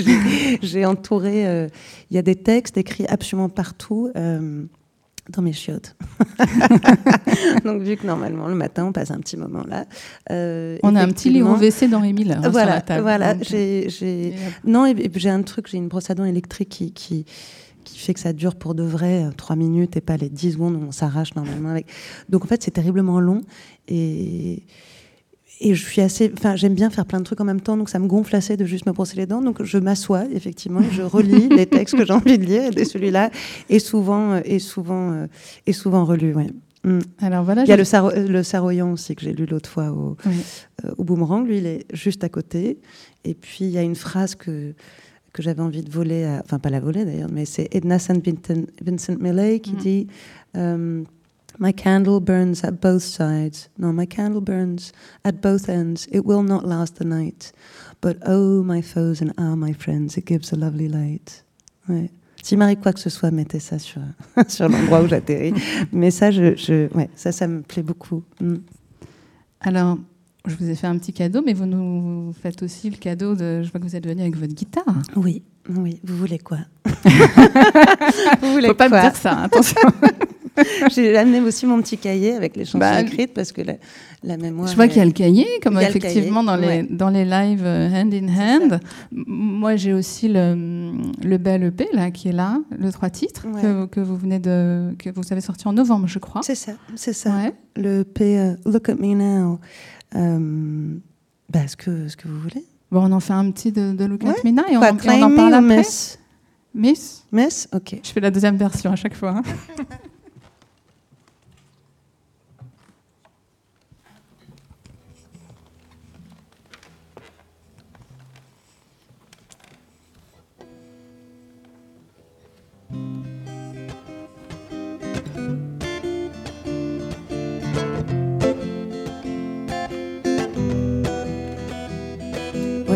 j'ai- entouré. euh, Il y a des textes écrits absolument partout euh, dans mes chiottes. Donc, vu que normalement le matin on passe un petit moment là, euh,
On a un petit
effectivement-
WC dans Miller hein, sur
Voilà,
la table.
voilà. J'ai,
euh,
non, j'ai un truc, j'ai une brosse à dents électrique qui, qui, qui fait que ça dure pour de vrai euh, trois minutes et pas les 10 secondes où on s'arrache normalement avec. Donc en fait, c'est terriblement long et, et je suis assez. Enfin, j'aime bien faire plein de trucs en même temps, donc ça me gonfle assez de juste me brosser les dents. Donc je m'assois effectivement et je relis les textes que j'ai envie de lire et celui-là est souvent, euh, est souvent, euh, est souvent relu. Ouais. Mm.
Alors voilà.
Il y a
je-
le, Saro- le Saroyan aussi que j'ai lu l'autre fois au,
Oui.
euh, au boomerang. Lui, il est juste à côté. Et puis, il y a une phrase que, que j'avais envie de voler, à- enfin, pas la voler d'ailleurs, mais c'est Edna St. Vincent, Vincent Millay qui
Mhm.
dit My candle burns at both sides. No, my candle burns at both ends. It will not last the night. But oh, my foes and ah, my friends, it gives a lovely light. Ouais. S'il m'arrive quoi que ce soit, mettez ça sur, sur l'endroit où j'atterris. Mais ça, je, je, ouais, ça, ça me plaît beaucoup. Mm.
Alors, je vous ai fait un petit cadeau, mais vous nous faites aussi le cadeau de. Je vois que vous êtes venu avec votre guitare.
Oui, oui. Vous voulez quoi? Vous voulez
Faut pas
quoi?
me dire ça, hein, attention.
J'ai amené aussi mon petit cahier avec les chansons
Bah,
écrites parce que la, la mémoire.
je vois
est-
qu'il y a le cahier, comme
le
effectivement dans, les, dans les lives euh, hand in hand. Moi, j'ai aussi le, le bel EP là, qui est là, le trois titres
Ouais.
que, que vous venez de. que vous avez sorti en novembre, je crois.
C'est ça, c'est ça.
Ouais.
Le P, euh, Look at Me Now. Euh, bah, ce, que, ce que vous voulez.
Bon, on en fait un petit de, de Look at Me Now et on,
Quoi,
et on en parle après.
Miss?
Miss?
Miss? Ok.
Je fais la deuxième version à chaque fois. hein.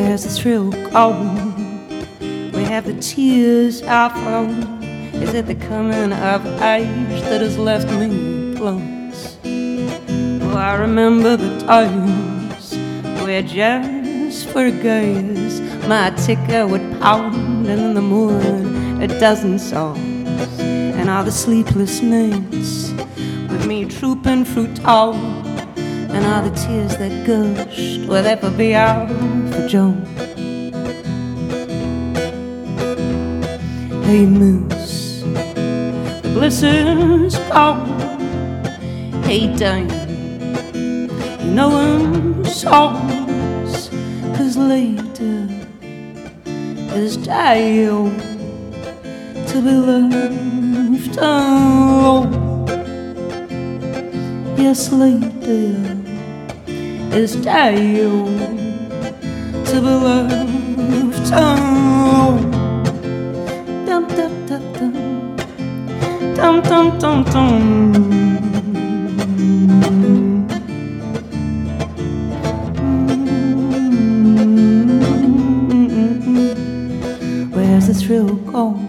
Where's the thrill gone? Where have the tears I flown? Is it the coming of age that has left me plumps? Oh, I remember the times where just for gaze my ticker would pound and in the morning a dozen songs and all the sleepless nights with me trooping through town and all the tears that gushed will ever be out Joan. Hey Moose, the blizzard's gone. Hey Dane, you know I'm songs, cause later is time to be left alone. Yes, later is time Where's the thrill gone?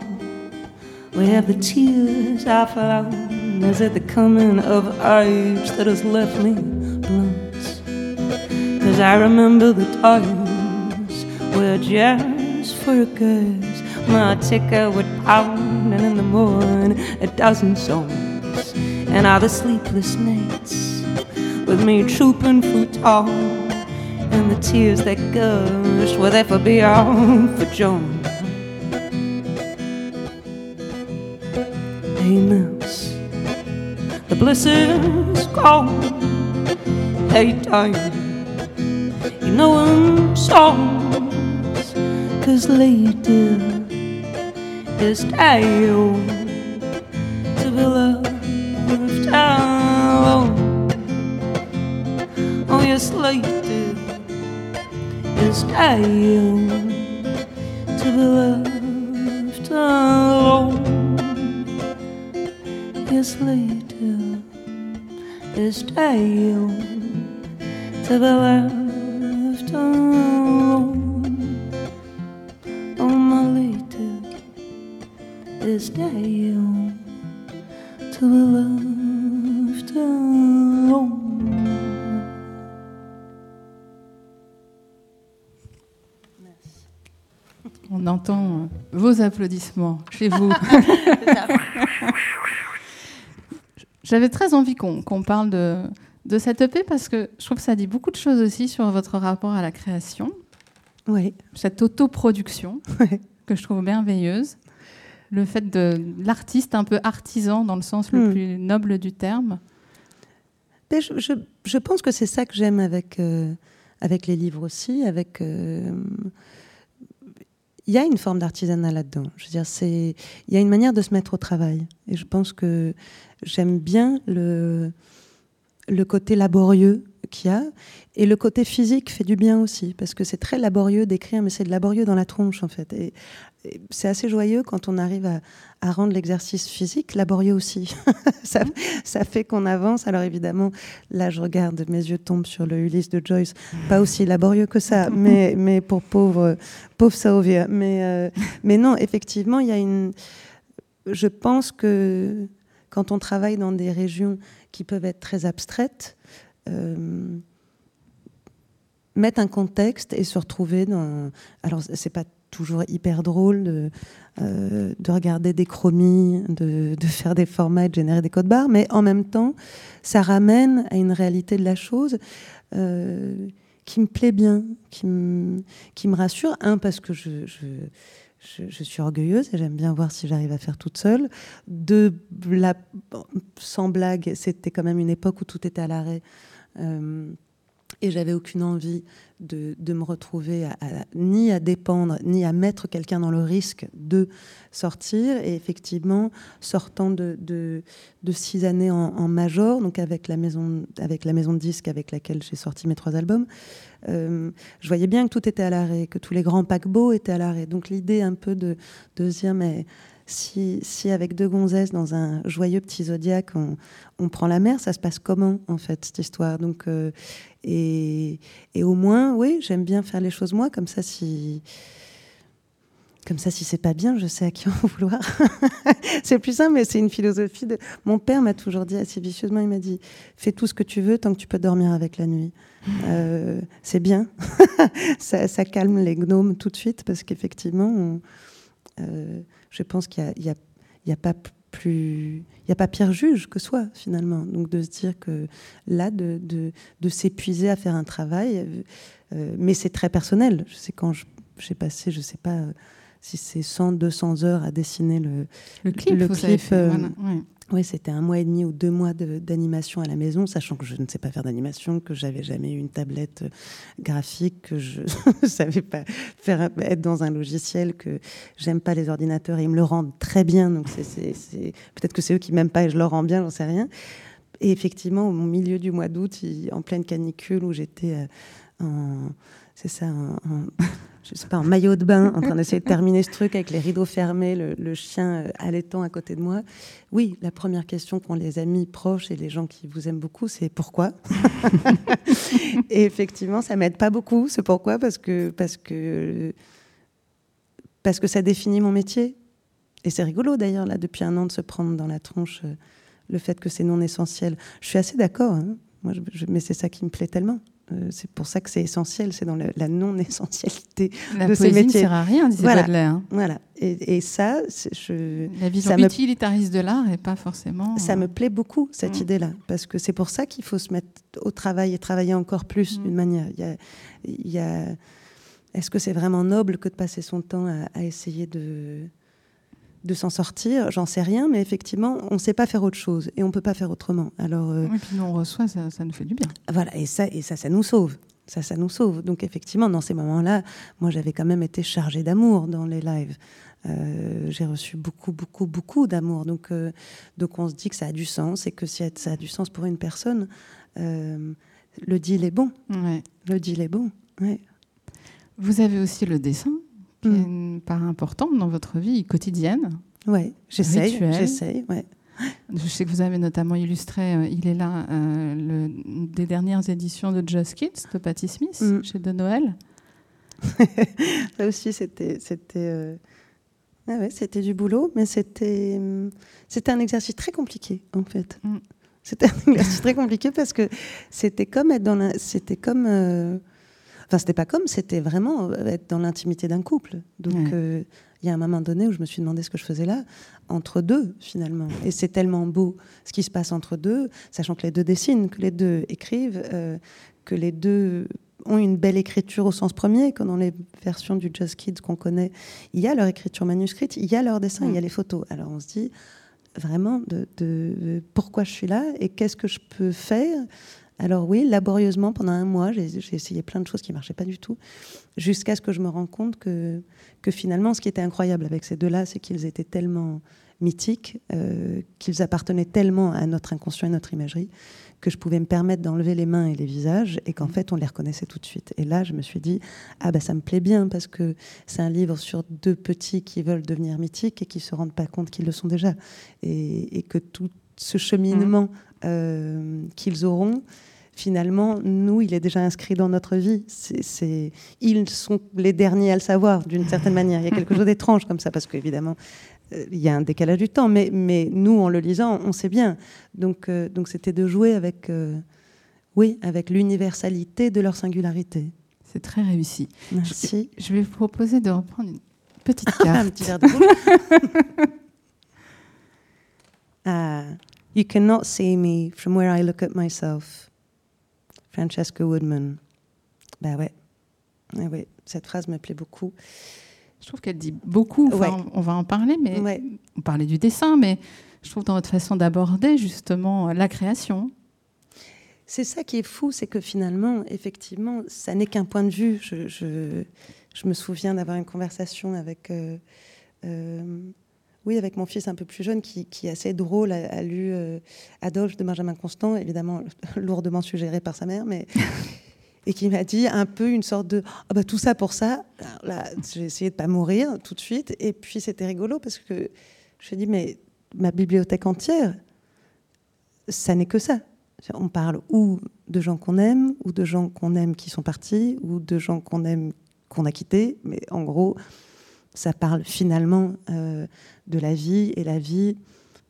Where have the tears I flown? Is it the coming of age that has left me blunt? Cause I remember the times where just for a cause my ticker would pound and in the morning a dozen songs and the sleepless nights with me trooping through town and the tears that gush will ever be out for Joan. Hey mouse, the blizzard's gone. Hey time, you know I'm cause later is time to be loved alone. Oh yes, later is time to be left alone. Yes, later is time to be left
vos applaudissements chez vous. J'avais très envie qu'on qu'on parle de, de cette EP parce que je trouve que ça dit beaucoup de choses aussi sur votre rapport à la création,
Oui,
cette autoproduction
Ouais.
que je trouve merveilleuse, le fait de l'artiste un peu artisan dans le sens le
Hmm.
plus noble du terme.
Mais je, je- je pense que c'est ça que j'aime avec, euh, avec les livres aussi. Avec, euh, il y a une forme d'artisanat là-dedans. Il y a une manière de se mettre au travail. Et je pense que j'aime bien le, le côté laborieux qu'il y a. Et le côté physique fait du bien aussi, parce que c'est très laborieux d'écrire, mais c'est laborieux dans la tronche, en fait. Et, et c'est assez joyeux quand on arrive à, à rendre l'exercice physique laborieux aussi. ça, ça fait qu'on avance. Alors évidemment, là, je regarde, mes yeux tombent sur le Ulysse de Joyce. Pas aussi laborieux que ça, mais, mais pour pauvre, pauvre Sauvia. Mais, euh, mais non, effectivement, il y a une. Je pense que quand on travaille dans des régions qui peuvent être très abstraites, euh, mettre un contexte et se retrouver dans. Alors, c'est pas toujours hyper drôle de, euh, de regarder des chromies, de, de faire des formats et de générer des codes barres, mais en même temps, ça ramène à une réalité de la chose euh, qui me plaît bien, qui me, qui me rassure. Un, parce que je, je, je, je suis orgueilleuse et j'aime bien voir si j'arrive à faire toute seule. Deux, la, sans blague, c'était quand même une époque où tout était à l'arrêt. Euh, et j'avais aucune envie de, de me retrouver ni à dépendre, ni à mettre quelqu'un dans le risque de sortir. Et effectivement, sortant de, de, six années en, en major, donc avec la, maison, avec la maison de disques avec laquelle j'ai sorti mes trois albums, euh, je voyais bien que tout était à l'arrêt, que tous les grands paquebots étaient à l'arrêt. Donc l'idée un peu de, de se dire, mais si, si avec deux gonzesses dans un joyeux petit zodiaque, on, on prend la mer, ça se passe comment en fait cette histoire? Donc euh, et, et au moins, oui, j'aime bien faire les choses moi, comme ça si comme ça, si c'est pas bien, je sais à qui en vouloir. c'est plus simple, mais c'est une philosophie de. Mon père m'a toujours dit assez vicieusement, il m'a dit fais tout ce que tu veux tant que tu peux dormir avec la nuit. Euh, c'est bien, ça, ça, calme les gnomes tout de suite parce qu'effectivement, euh, je pense qu'il n'y a, a, a, pas plus, il y a pas pire juge que soi finalement. Donc de se dire que là, de, de, de s'épuiser à faire un travail, euh, mais c'est très personnel. Je sais quand j'ai passé, je sais pas si c'est 100, 200 heures à dessiner le,
le clip. Le clip
euh, ouais. Oui, c'était un mois et demi ou deux mois d'animation à la maison, sachant que je ne sais pas faire d'animation, que j'avais jamais eu une tablette euh, graphique, que je ne savais pas faire être dans un logiciel, que j'aime pas les ordinateurs et ils me le rendent très bien. Donc c'est peut-être que c'est eux qui m'aiment pas et je leur rends bien, j'en sais rien. Et effectivement, au milieu du mois d'août, en pleine canicule, où j'étais euh, en c'est ça, un, je sais pas, un maillot de bain, en train d'essayer de terminer ce truc avec les rideaux fermés, le, chien euh, allaitant à côté de moi. Oui, la première question qu'ont les amis proches et les gens qui vous aiment beaucoup, c'est pourquoi Et effectivement, ça m'aide pas beaucoup. C'est pourquoi Parce que, parce, que, parce que ça définit mon métier. Et c'est rigolo d'ailleurs, là, depuis un an, de se prendre dans la tronche euh, le fait que c'est non essentiel. Je suis assez d'accord, hein. Mais c'est ça qui me plaît tellement. Euh, c'est pour ça que c'est essentiel, c'est dans la non-essentialité de ces métiers. ne
sert à rien, disait
voilà.
Baudelaire. Hein.
Voilà. Et, et ça, je,
la vision
ça
utilitariste me, de l'art et pas forcément.
Ça me plaît beaucoup cette mmh. idée-là, parce que c'est pour ça qu'il faut se mettre au travail et travailler encore plus mmh. d'une manière. Il y a, il y a... Est-ce que c'est vraiment noble que de passer son temps à, à essayer de de s'en sortir, j'en sais rien, mais effectivement, on ne sait pas faire autre chose et on ne peut pas faire autrement. Alors,
euh, oui, puis nous on reçoit, ça, ça, nous fait du bien.
Voilà, et ça, et ça, ça nous sauve. Ça, ça nous sauve. Donc effectivement, dans ces moments-là, moi j'avais quand même été chargée d'amour dans les lives. Euh, j'ai reçu beaucoup, beaucoup, beaucoup d'amour. Donc, euh, donc on se dit que ça a du sens et que si ça a du sens pour une personne, euh, le deal est bon.
Ouais.
Le deal est bon. Ouais.
Vous avez aussi le dessin qui mm. est une part importante dans votre vie quotidienne.
Oui, j'essaye. J'essaye, ouais.
Je sais que vous avez notamment illustré, euh, il est là, euh, le, des dernières éditions de Just Kids de Patti Smith mm. chez De Noël.
là aussi, c'était, c'était, euh... ah ouais, c'était du boulot, mais c'était, c'était un exercice très compliqué en fait. Mm. C'était un exercice très compliqué parce que c'était comme être dans la, c'était comme euh, Enfin, c'était pas comme, c'était vraiment euh, être dans l'intimité d'un couple. Donc, euh, il y a un moment donné où je me suis demandé ce que je faisais là, entre deux, finalement. Et c'est tellement beau ce qui se passe entre deux, sachant que les deux dessinent, que les deux écrivent, euh, que les deux ont une belle écriture au sens premier, comme dans les versions du Just Kids qu'on connaît. Il y a leur écriture manuscrite, il y a leur dessin, il y a les photos. Alors, on se dit vraiment de, de pourquoi je suis là et qu'est-ce que je peux faire alors oui, laborieusement, pendant un mois, j'ai essayé plein de choses qui ne marchaient pas du tout, jusqu'à ce que je me rende compte que, que finalement, ce qui était incroyable avec ces deux-là, c'est qu'ils étaient tellement mythiques, euh, qu'ils appartenaient tellement à notre inconscient et notre imagerie, que je pouvais me permettre d'enlever les mains et les visages, et qu'en mmh. fait, on les reconnaissait tout de suite. Et là, je me suis dit, ah ben ça me plaît bien, parce que c'est un livre sur deux petits qui veulent devenir mythiques et qui ne se rendent pas compte qu'ils le sont déjà. Et, et que tout ce cheminement euh, qu'ils auront, finalement, nous, il est déjà inscrit dans notre vie. C'est, ils sont les derniers à le savoir, d'une certaine manière. Il y a quelque chose d'étrange comme ça, parce qu'évidemment, euh, il y a un décalage du temps. Mais, mais nous, en le lisant, on sait bien. Donc, euh, donc c'était de jouer avec, euh, oui, avec l'universalité de leur singularité.
C'est très réussi.
Merci.
Je, je, vais vous proposer de reprendre une petite carte.
un petit verre de ah, You cannot see me from where I look at myself. Francesca Woodman. Ben ouais. ouais. Cette phrase me plaît beaucoup.
Je trouve qu'elle dit beaucoup. Enfin, ouais. on, va en parler, mais
ouais.
on parlait du dessin, mais je trouve dans votre façon d'aborder justement la création.
C'est ça qui est fou, c'est que finalement, effectivement, ça n'est qu'un point de vue. Je, je, je me souviens d'avoir une conversation avec, euh, euh, oui, avec mon fils un peu plus jeune qui, qui est assez drôle, a, a lu euh, Adolphe de Benjamin Constant, évidemment lourdement suggéré par sa mère, mais et qui m'a dit un peu une sorte de oh bah, tout ça pour ça. Alors là, j'ai essayé de pas mourir tout de suite, et puis c'était rigolo parce que je me dit mais ma bibliothèque entière, ça n'est que ça. On parle ou de gens qu'on aime, ou de gens qu'on aime qui sont partis, ou de gens qu'on aime qu'on a quittés, mais en gros, ça parle finalement euh, de la vie, et la vie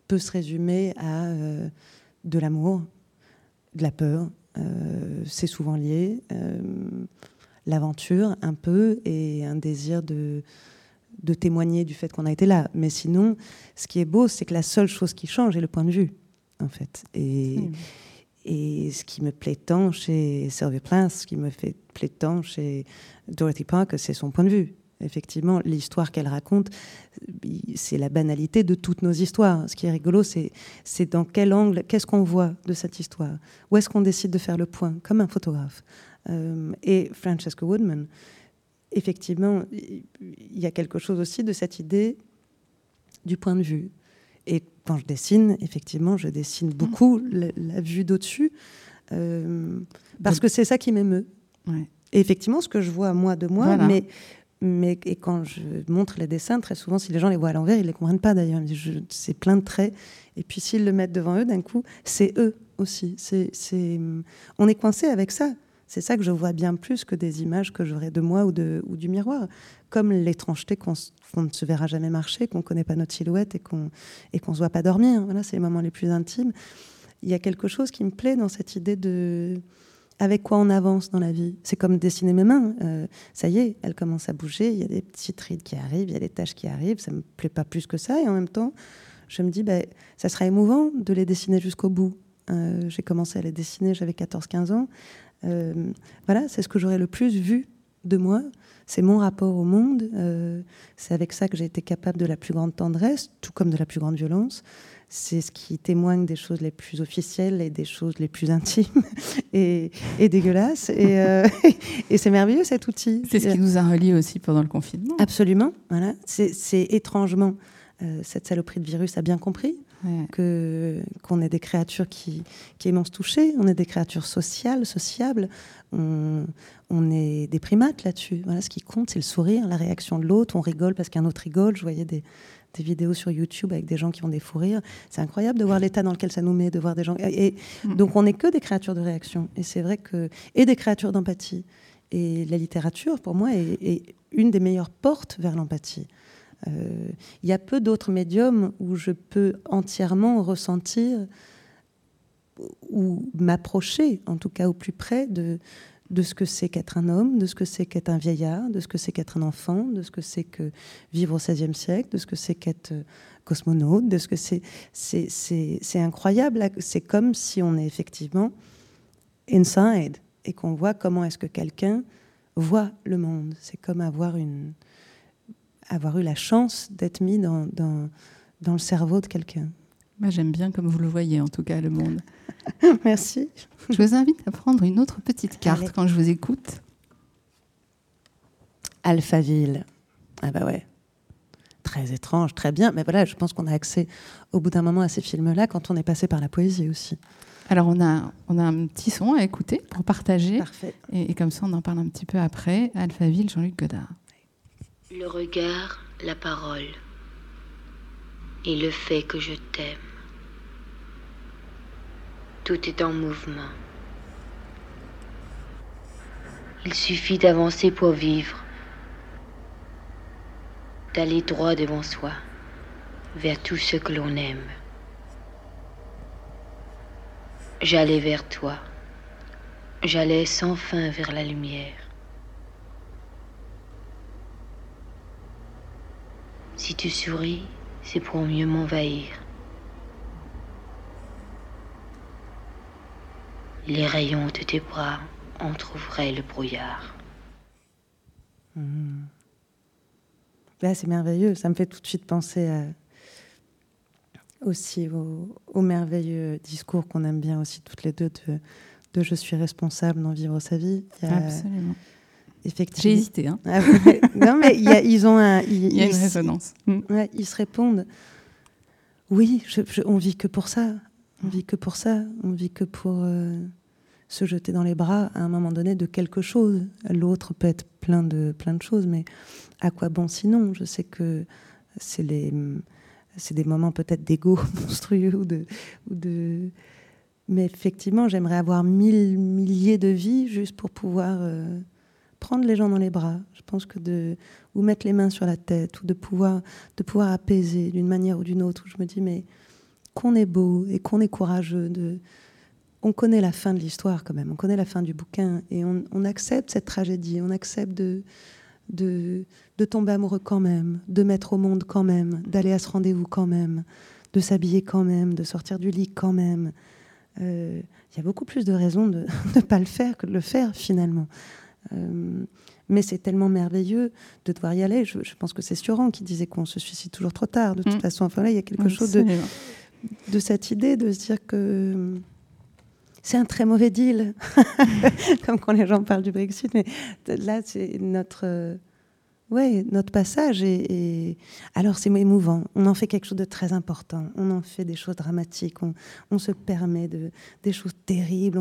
peut se résumer à euh, de l'amour, de la peur, euh, c'est souvent lié, l'aventure un peu, et un désir de, de témoigner du fait qu'on a été là. Mais sinon, ce qui est beau, c'est que la seule chose qui change est le point de vue, en fait. Et,
Hmm.
et ce qui me plaît tant chez Sylvia Plath, ce qui me fait plaît tant chez Dorothy Parker, c'est son point de vue. Effectivement, l'histoire qu'elle raconte, c'est la banalité de toutes nos histoires. Ce qui est rigolo, c'est dans quel angle, qu'est-ce qu'on voit de cette histoire? Où est-ce qu'on décide de faire le point, comme un photographe Euh, Et Francesca Woodman, effectivement, il y a quelque chose aussi de cette idée du point de vue. Et quand je dessine, effectivement, je dessine beaucoup la, la vue d'au-dessus, euh, parce que c'est ça qui m'émeut.
Ouais.
Et effectivement, ce que je vois moi de moi,
Voilà.
mais, mais et quand je montre les dessins, très souvent, si les gens les voient à l'envers, ils les comprennent pas d'ailleurs. C'est plein de traits. Et puis s'ils le mettent devant eux, d'un coup, c'est eux aussi. C'est, c'est, on est coincé avec ça. C'est ça que je vois bien plus que des images que j'aurais de moi ou, de, ou du miroir. Comme l'étrangeté qu'on, ne se verra jamais marcher, qu'on ne connaît pas notre silhouette et qu'on qu'on se voit pas dormir. Voilà, c'est les moments les plus intimes. Il y a quelque chose qui me plaît dans cette idée de avec quoi on avance dans la vie. C'est comme dessiner mes mains. Euh, ça y est, elles commencent à bouger. Il y a des petites rides qui arrivent, il y a des taches qui arrivent. Ça me plaît pas plus que ça. Et en même temps, je me dis, ben, ça sera émouvant de les dessiner jusqu'au bout. Euh, J'ai commencé à les dessiner, j'avais 14-15 ans. Euh, voilà, c'est ce que j'aurais le plus vu de moi. C'est mon rapport au monde. C'est avec ça que j'ai été capable de la plus grande tendresse, tout comme de la plus grande violence. C'est ce qui témoigne des choses les plus officielles et des choses les plus intimes et, et dégueulasses. Et, euh, et c'est merveilleux cet outil.
C'est ce qui nous a reliés aussi pendant le confinement.
Absolument. Voilà. C'est étrangement. euh, cette saloperie de virus a bien compris
Ouais.
que qu'on est des créatures qui, qui aimons se toucher, on est des créatures sociales, sociables, on, on est des primates là-dessus. Voilà, ce qui compte, c'est le sourire, la réaction de l'autre. On rigole parce qu'un autre rigole. Je voyais des, des vidéos sur YouTube avec des gens qui ont des fous rires. C'est incroyable de voir l'état dans lequel ça nous met, de voir des gens. Et,
Mm.
donc on n'est que des créatures de réaction. Et c'est vrai que et des créatures d'empathie. Et la littérature, pour moi, est, est une des meilleures portes vers l'empathie. Euh, Il y a peu d'autres médiums où je peux entièrement ressentir ou m'approcher, en tout cas au plus près, de, de ce que c'est qu'être un homme, de ce que c'est qu'être un vieillard, de ce que c'est qu'être un enfant, de ce que c'est que vivre au XVIe siècle, de ce que c'est qu'être euh, cosmonaute, de ce que c'est. C'est incroyable. C'est comme si on est effectivement inside et qu'on voit comment est-ce que quelqu'un voit le monde. C'est comme avoir, eu la chance d'être mis dans le cerveau de quelqu'un.
Moi, j'aime bien comme vous le voyez, en tout cas, le monde.
Merci.
Je vous invite à prendre une autre petite carte
Allez.
quand je vous écoute.
Alphaville. Ah bah ouais. Très étrange, très bien. Mais voilà, je pense qu'on a accès au bout d'un moment à ces films-là quand on est passé par la poésie aussi.
Alors, on a, on a un petit son à écouter pour partager.
Parfait.
Et, et comme ça, on en parle un petit peu après. Alphaville, Jean-Luc Godard.
Le regard, la parole. Et le fait que je t'aime. Tout est en mouvement. Il suffit d'avancer pour vivre. D'aller droit devant soi. Vers tout ce que l'on aime. J'allais vers toi. J'allais sans fin vers la lumière. Si tu souris, c'est pour mieux m'envahir. Les rayons de tes bras entr'ouvraient le brouillard.
Là, c'est merveilleux. Ça me fait tout de suite penser à- aussi au, au merveilleux discours qu'on aime bien aussi toutes les deux de, de Je suis responsable d'en vivre sa vie. Il y a
Absolument.
Effectivement.
J'ai hésité. Hein.
Ah ouais. non, mais il y a- ils ont un.
Il y a une résonance. Mm.
Ouais, ils se répondent. Oui, je, je- on vit que pour ça. On vit que pour ça. On vit que pour euh, se jeter dans les bras à un moment donné de quelque chose. L'autre peut être plein de plein de choses, mais à quoi bon sinon? Je sais que c'est les c'est des moments peut-être d'ego monstrueux ou de ou de mais effectivement, j'aimerais avoir mille milliers de vies juste pour pouvoir euh, prendre les gens dans les bras. Je pense que de ou mettre les mains sur la tête ou de pouvoir de pouvoir apaiser d'une manière ou d'une autre. Où je me dis mais qu'on est beau et qu'on est courageux. De, on connaît la fin de l'histoire quand même. On connaît la fin du bouquin et on, accepte cette tragédie. On accepte de de, de tomber amoureux quand même, de mettre au monde quand même, d'aller à ce rendez-vous quand même, de s'habiller quand même, de sortir du lit quand même. Euh, il y a beaucoup plus de raisons de ne pas le faire que de le faire finalement. Euh, mais c'est tellement merveilleux de devoir y aller. Je, pense que c'est Sioran qui disait qu'on se suicide toujours trop tard. De toute mm. façon, enfin là, il y a quelque chose de, de cette idée de se dire que c'est un très mauvais deal, comme quand les gens parlent du Brexit. Mais là, c'est notre, euh, ouais, notre passage. Et, alors, c'est émouvant. On en fait quelque chose de très important. On en fait des choses dramatiques. On, se permet de, des choses terribles.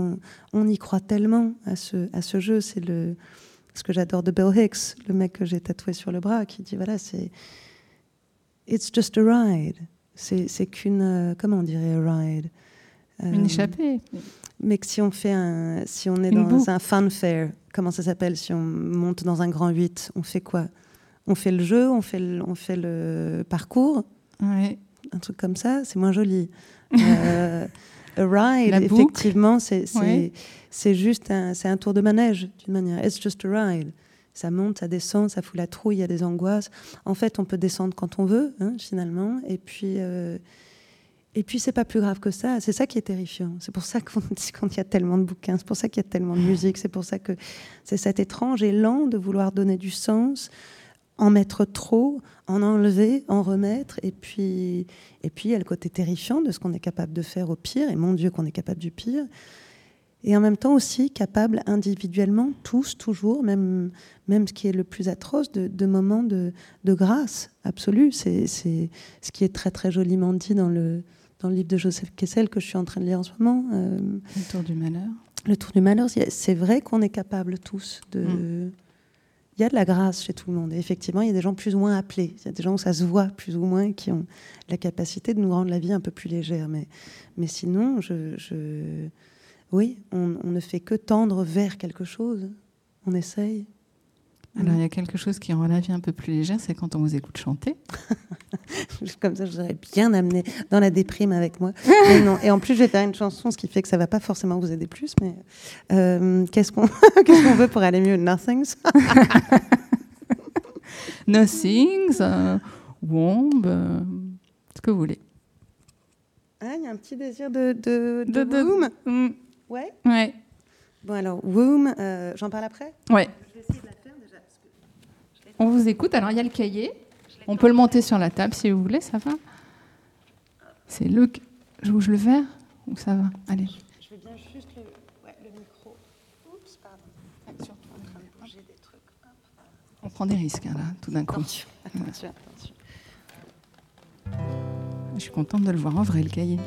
On, y croit tellement à ce, à ce jeu. C'est le ce que j'adore de Bill Hicks, le mec que j'ai tatoué sur le bras, qui dit voilà, c'est it's just a ride. C'est qu'une euh, comment on dirait a ride?
Une euh, échappée
mais que si on fait un, si on est dans un fanfare, comment ça s'appelle Si on monte dans un grand 8, on fait quoi? On fait le jeu, on fait le, on fait le parcours, un truc comme ça, c'est moins joli. euh, a ride, effectivement, c'est c'est juste un, c'est un tour de manège d'une manière. It's just a ride. Ça monte, ça descend, ça fout la trouille, il y a des angoisses. En fait, on peut descendre quand on veut, hein, finalement. Et puis, euh, et puis, c'est pas plus grave que ça. C'est ça qui est terrifiant. C'est pour ça qu'on y a tellement de bouquins, c'est pour ça qu'il y a tellement de musique, c'est pour ça que c'est cet étrange élan de vouloir donner du sens, en mettre trop, en enlever, en remettre. Et puis, et puis il y a le côté terrifiant de ce qu'on est capable de faire au pire. Et mon Dieu, qu'on est capable du pire. Et en même temps aussi capable individuellement, tous, toujours, même, même ce qui est le plus atroce, de, de moments de, de grâce absolue. C'est ce qui est très très joliment dit dans le, dans le livre de Joseph Kessel que je suis en train de lire en ce moment.
Euh, le Tour du Malheur.
Le Tour du Malheur, c'est vrai qu'on est capable tous de. Mm. Il y a de la grâce chez tout le monde. Et effectivement, il y a des gens plus ou moins appelés. Il y a des gens où ça se voit plus ou moins qui ont la capacité de nous rendre la vie un peu plus légère. Mais, mais sinon, je, je... oui, on, on ne fait que tendre vers quelque chose. On essaye.
Alors, il y a quelque chose qui rend la vie un peu plus légère, c'est quand on vous écoute chanter.
Comme ça, je vous aurais bien amené dans la déprime avec moi. non. Et en plus, je vais faire une chanson, ce qui fait que ça va pas forcément vous aider plus. Mais euh, qu'est-ce qu'on veut pour aller mieux? Nothings.
Nothings, euh, Womb, euh, ce que vous voulez.
Ah, il y a un petit désir de, de, de, womb?
Mm.
Ouais.
Ouais.
Bon alors, womb, euh, j'en parle après?
Ouais. Je vais essayer de la on vous écoute. Alors, il y a le cahier. On peut le monter sur la table si vous voulez, ça va? C'est le. Je bouge le verre ou ça va? Allez.
Je veux bien juste le, ouais, le micro. Oups, pardon.
Surtout en train de manger des trucs. On prend des risques, hein, là, tout d'un coup.
Attention, attention, attention.
Je suis contente de le voir en vrai, le cahier.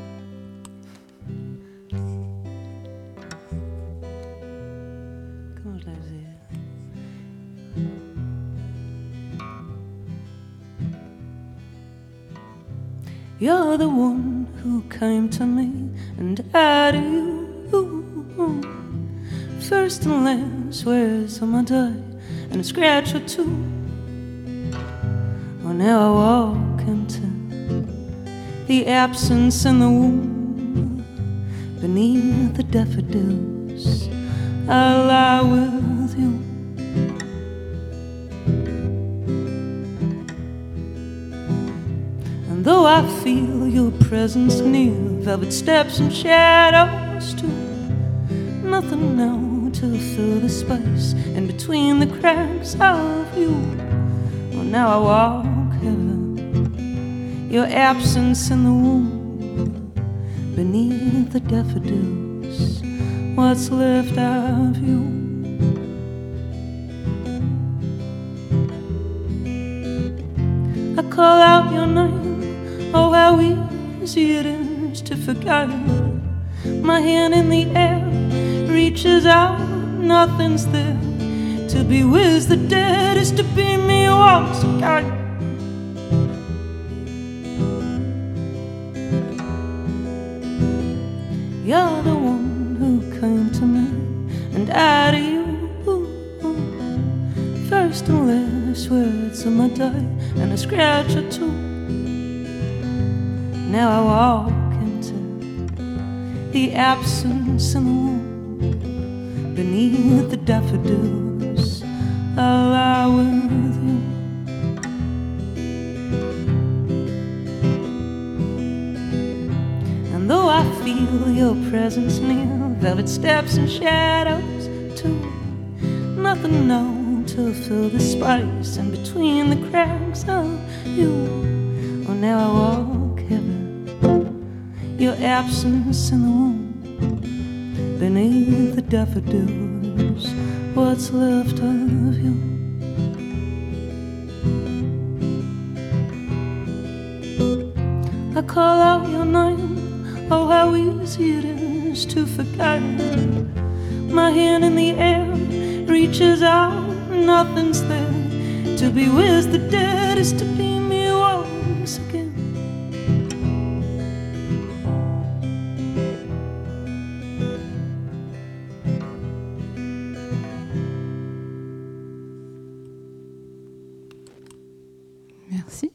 You're the one who came to me and I you. First and last, where's on my die and a scratch or two. Well, now I walk into the absence and the womb beneath the daffodils. I lie with you. Though I feel your presence near, velvet steps and shadows too. Nothing now to fill the space in between the cracks of you. Well, now I walk heaven, your absence in the womb, beneath the daffodils. What's left of you? Easy it is to forget. My hand in the air reaches out, nothing's there. To be with the dead is to be me once again. You're the one who came to me, and I to you. first and last words of my day, and a scratch or two. Now I walk into the absence and the wound beneath the daffodils. I lie with you. And though I feel your presence near, velvet steps and shadows too, nothing now to fill the space and between the cracks of you. Oh, now I walk your absence in the womb, beneath the daffodils, what's left of you. I call out your name. Oh, how easy it is to forget. My hand in the air reaches out, nothing's there. To be with the dead is to be
Merci.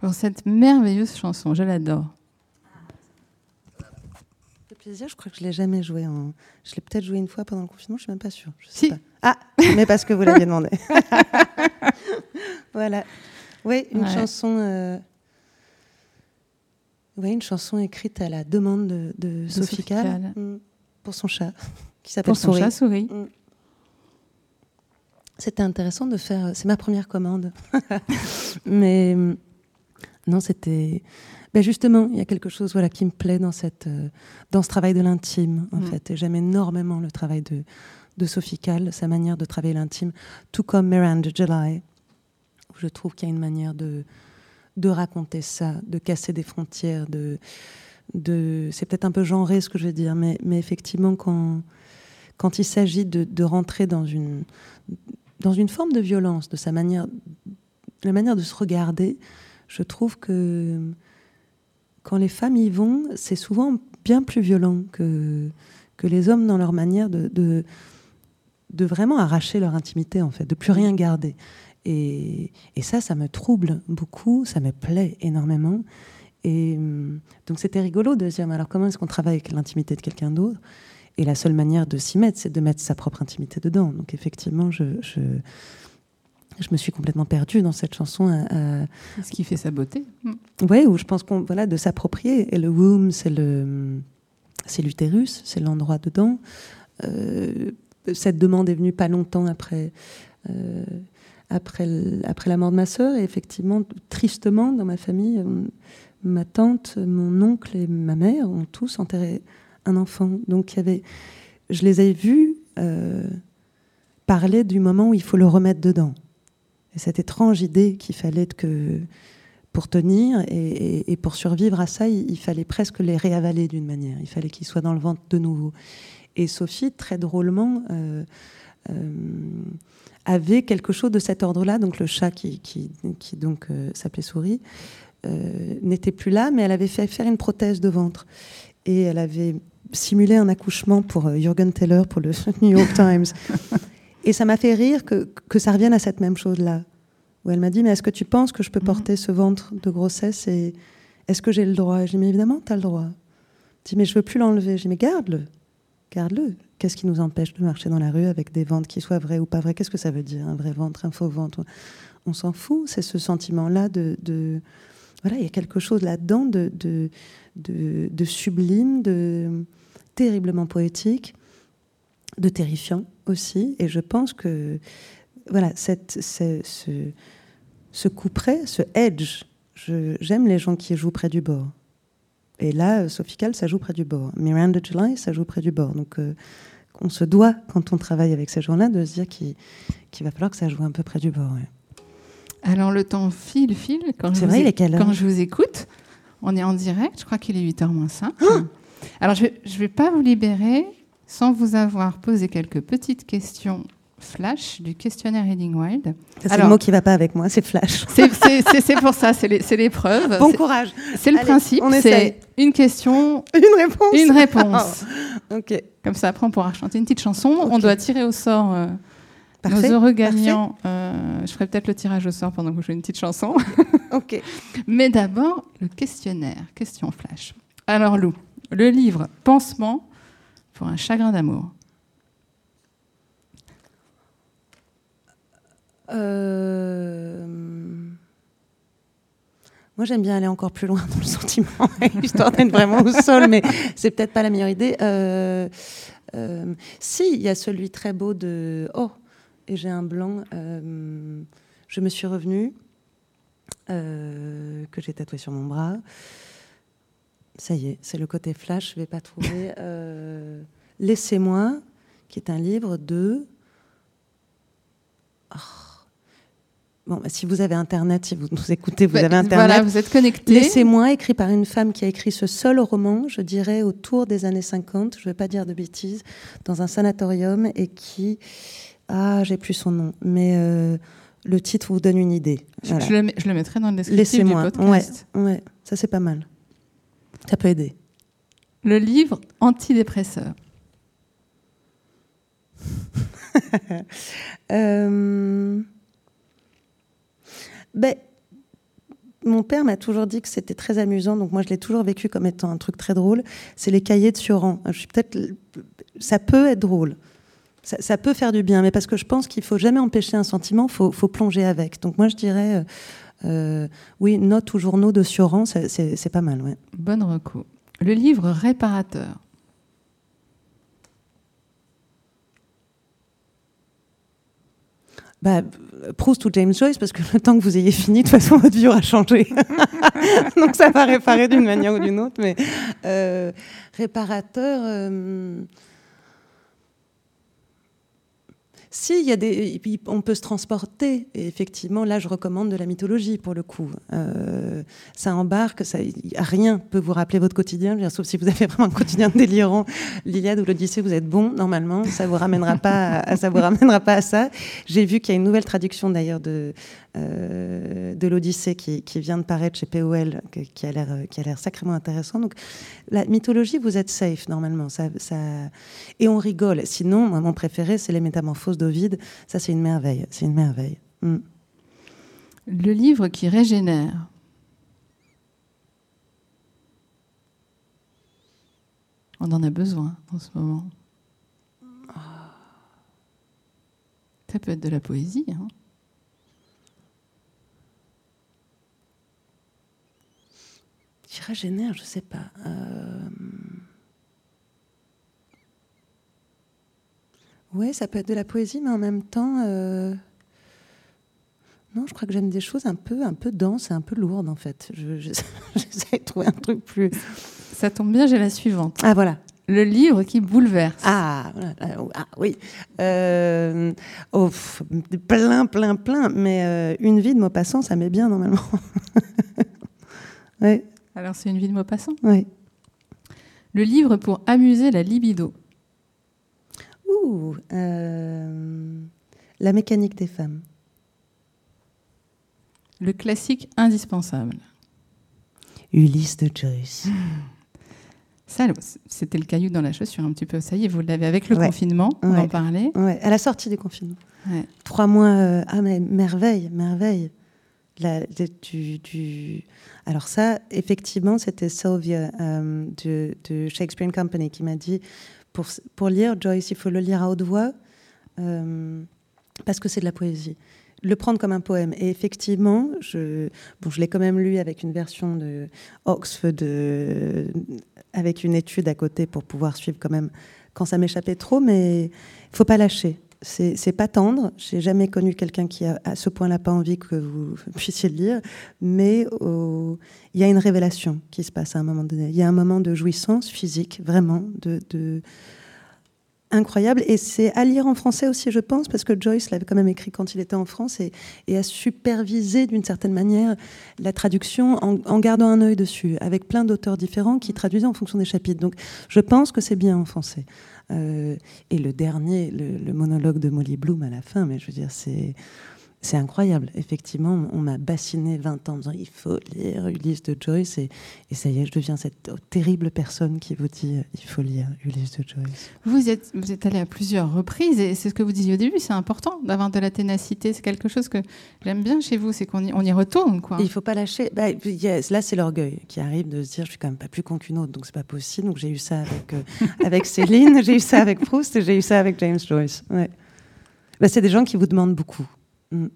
Pour cette merveilleuse chanson, je l'adore.
Le plaisir, je crois que je l'ai jamais joué. En... Je l'ai peut-être joué une fois pendant le confinement, je suis même pas sûre. Je sais
Si.
pas. Ah, mais parce que vous l'aviez demandé. voilà. Oui, une
Ouais.
chanson. euh, Oui, une chanson écrite à la demande de, de Sophie Calle. mm, pour son chat, qui s'appelle
Pour son
Souris.
chat souris.
C'était intéressant de faire. C'est ma première commande. Mais non, c'était. Ben justement, il y a quelque chose voilà, qui me plaît dans, cette, euh, dans ce travail de l'intime, en
Mm.
fait. Et j'aime énormément le travail de, de Sophie Calle, sa manière de travailler l'intime, tout comme Miranda July, où je trouve qu'il y a une manière de, de raconter ça, de casser des frontières, de. de c'est peut-être un peu genré ce que je veux dire, mais, mais effectivement, quand, quand il s'agit de, de rentrer dans une, dans une forme de violence, de sa manière, la manière de se regarder, je trouve que quand les femmes y vont, c'est souvent bien plus violent que, que les hommes dans leur manière de, de, vraiment arracher leur intimité, en fait, de plus rien garder. Et, et ça, ça me trouble beaucoup, ça me plaît énormément. Et hum, donc c'était rigolo de dire, mais alors comment est-ce qu'on travaille avec l'intimité de quelqu'un d'autre? Et la seule manière de s'y mettre, c'est de mettre sa propre intimité dedans. Donc effectivement, je, je, je me suis complètement perdue dans cette chanson. à- à-
Ce qui fait sa beauté. Mm.
Ouais, où je pense qu'on voilà de s'approprier. Et le womb, c'est le c'est l'utérus, c'est l'endroit dedans. Euh, cette demande est venue pas longtemps après euh, après après la mort de ma sœur. Et effectivement, tristement, dans ma famille, euh, ma tante, mon oncle et ma mère ont tous enterré un enfant. Donc il y avait, je les ai vus euh, parler du moment où il faut le remettre dedans. Et cette étrange idée qu'il fallait que pour tenir et, pour survivre à ça, il, fallait presque les réavaler d'une manière. Il fallait qu'ils soient dans le ventre de nouveau. Et Sophie, très drôlement, euh, euh, avait quelque chose de cet ordre-là. Donc le chat qui, qui, donc s'appelait Souris n'était plus là, mais elle avait fait faire une prothèse de ventre et elle avait simulé un accouchement pour euh, Jürgen Teller pour le New York Times. Et ça m'a fait rire que, que ça revienne à cette même chose-là. Où elle m'a dit, mais est-ce que tu penses que je peux
Mhm.
porter ce ventre de grossesse et est-ce que j'ai le droit? J'ai dit, mais évidemment, tu as le droit. Elle dit, mais je veux plus l'enlever. J'ai dit, mais garde-le. Garde-le. Qu'est-ce qui nous empêche de marcher dans la rue avec des ventres qui soient vrais ou pas vrais? Qu'est-ce que ça veut dire, un vrai ventre, un faux ventre? On s'en fout. C'est ce sentiment-là de, de- Voilà, il y a quelque chose là-dedans de, de, de, de sublime, de terriblement poétique, de terrifiant aussi. Et je pense que voilà, cette, ce, ce, ce coup près, ce edge, j'aime les gens qui jouent près du bord. Et là, Sophie Calle, ça joue près du bord. Miranda July, ça joue près du bord. Donc, euh, on se doit, quand on travaille avec ces gens-là, de se dire qu'il va falloir que ça joue un peu près du bord. ouais.
Alors le temps file, file. Quand je
C'est
vous
vrai,
é-
il est quelle heure?
Quand je vous écoute, on est en direct. Je crois qu'il est 8h moins 5. Alors je ne vais, pas vous libérer sans vous avoir posé quelques petites questions flash du questionnaire Reading Wild.
C'est le mot qui va pas avec moi, c'est flash.
C'est- pour ça, c'est les- l'épreuve.
Bon courage.
C'est le
Allez,
principe,
on
c'est
essaye.
une question,
Une réponse.
une réponse.
Ok.
Comme ça, après, on pourra chanter une petite chanson. On doit tirer au sort euh,
Parfait.
Nos heureux gagnants, euh, je ferai peut-être le tirage au sort pendant que je joue une petite chanson.
Ok.
Mais d'abord, le questionnaire, question flash. Alors Lou, le livre Pansement pour un chagrin d'amour.
Euh, Moi, j'aime bien aller encore plus loin dans le sentiment, histoire d'être vraiment au sol, mais c'est peut-être pas la meilleure idée. Euh, euh, si, il y a celui très beau de Oh, et j'ai un blanc. je me suis revenue, que j'ai tatoué sur mon bras. Ça y est, c'est le côté flash, je vais pas trouver. Euh, Laissez-moi, qui est un livre de. Oh. Bon, bah, si vous avez Internet, si vous nous écoutez, vous
Bah,
avez Internet.
Voilà, vous êtes connectés.
Laissez-moi, écrit par une femme qui a écrit ce seul roman, je dirais autour des années 50, je ne vais pas dire de bêtises, dans un sanatorium et qui. Ah, j'ai plus son nom, mais euh, le titre vous donne une idée.
Je,
Voilà.
je le, mets- je le mettrai dans le descriptif du
Laissez-moi. Ouais, ouais, ça c'est pas mal. Ça peut aider.
Le livre antidépresseur.
Euh, ben, mon père m'a toujours dit que c'était très amusant, donc moi je l'ai toujours vécu comme étant un truc très drôle. C'est les cahiers de Sioran. Je suis peut-être, ça peut être drôle, ça, ça peut faire du bien, mais parce que je pense qu'il faut jamais empêcher un sentiment, faut, faut plonger avec. Donc moi je dirais, euh, oui, notes ou journaux de Sioran, c'est- pas mal, ouais.
Bonne reco. Le livre réparateur.
Bah, Proust ou James Joyce, parce que le temps que vous ayez fini, de toute façon, votre vie aura changé. Donc ça va réparer d'une manière ou d'une autre. Mais euh, réparateur. euh, Si, y a des, on peut se transporter. Et effectivement, là, je recommande de la mythologie pour le coup. Euh, ça embarque, ça, rien peut vous rappeler votre quotidien, sauf si vous avez vraiment un quotidien délirant. L'Iliade ou l'Odyssée, vous êtes bon normalement, ça vous vous ramènera pas à ça. J'ai vu qu'il y a une nouvelle traduction d'ailleurs de de l'Odyssée qui, vient de paraître chez POL, que- qui a l'air sacrément intéressant. Donc la mythologie, vous êtes safe normalement. Et on rigole. Sinon, mon préféré, c'est les Métamorphoses d'Ovide. Ça, c'est une merveille. C'est une merveille. Mm.
Le livre qui régénère. On en a besoin en ce moment. Ça peut être de la poésie. hein.
Qui régénère, je sais pas. Euh... Oui, ça peut être de la poésie, mais en même temps, euh, non, je crois que j'aime des choses un peu, un peu denses et un peu lourdes en fait. Je- je- J'essaie de trouver un truc plus.
Ça tombe bien, j'ai la suivante.
Ah voilà.
Le livre qui bouleverse.
Ah. Ah, ah, oui. Euh, oh, plein, plein, plein. Mais euh, une vie de Maupassant, ça met bien normalement. oui,
Alors c'est une vie de Maupassant.
oui.
Le livre pour amuser la libido.
Ouh, euh, la mécanique des femmes.
Le classique indispensable.
Ulysse de Joyce.
Ça, c'était le caillou dans la chaussure un petit peu. Ça y est, vous l'avez avec le
Ouais.
confinement, on
Ouais.
en parlait.
Ouais, à la sortie du confinement. Trois mois. euh, ah, mais merveille, merveille. Alors, ça, effectivement, c'était Sylvia euh, de, Shakespeare Company qui m'a dit pour, pour lire Joyce, il faut le lire à haute voix euh, parce que c'est de la poésie. Le prendre comme un poème. Et effectivement, je, bon, je l'ai quand même lu avec une version de Oxford, de- avec une étude à côté pour pouvoir suivre quand même quand ça m'échappait trop, mais il faut pas lâcher. C'est pas tendre. J'ai jamais connu quelqu'un qui a à ce point-là pas envie que vous puissiez le lire, mais au- il y a une révélation qui se passe à un moment donné. Il y a un moment de jouissance physique, vraiment, de- incroyable. Et c'est à lire en français aussi, je pense, parce que Joyce l'avait quand même écrit quand il était en France et, a supervisé d'une certaine manière la traduction en, en gardant un œil dessus, avec plein d'auteurs différents qui traduisaient en fonction des chapitres. Donc je pense que c'est bien en français. Euh, et le dernier, le, le monologue de Molly Bloom à la fin, mais je veux dire, c'est. C'est incroyable. Effectivement, on m'a bassiné 20 ans en disant il faut lire Ulysse de Joyce et, et ça y est, je deviens cette terrible personne qui vous dit euh, il faut lire Ulysse de Joyce.
Vous êtes, vous êtes allé à plusieurs reprises et c'est ce que vous disiez au début, c'est important d'avoir de la ténacité. C'est quelque chose que j'aime bien chez vous, c'est qu'on y, on y retourne. Quoi.
Et il faut pas lâcher. Bah, là, c'est l'orgueil qui arrive de se dire je suis quand même pas plus con qu'une autre, donc c'est pas possible. Donc j'ai eu ça avec, euh, avec Céline, j'ai eu ça avec Proust et j'ai eu ça avec James Joyce. Ouais. Bah, c'est des gens qui vous demandent beaucoup. Mm.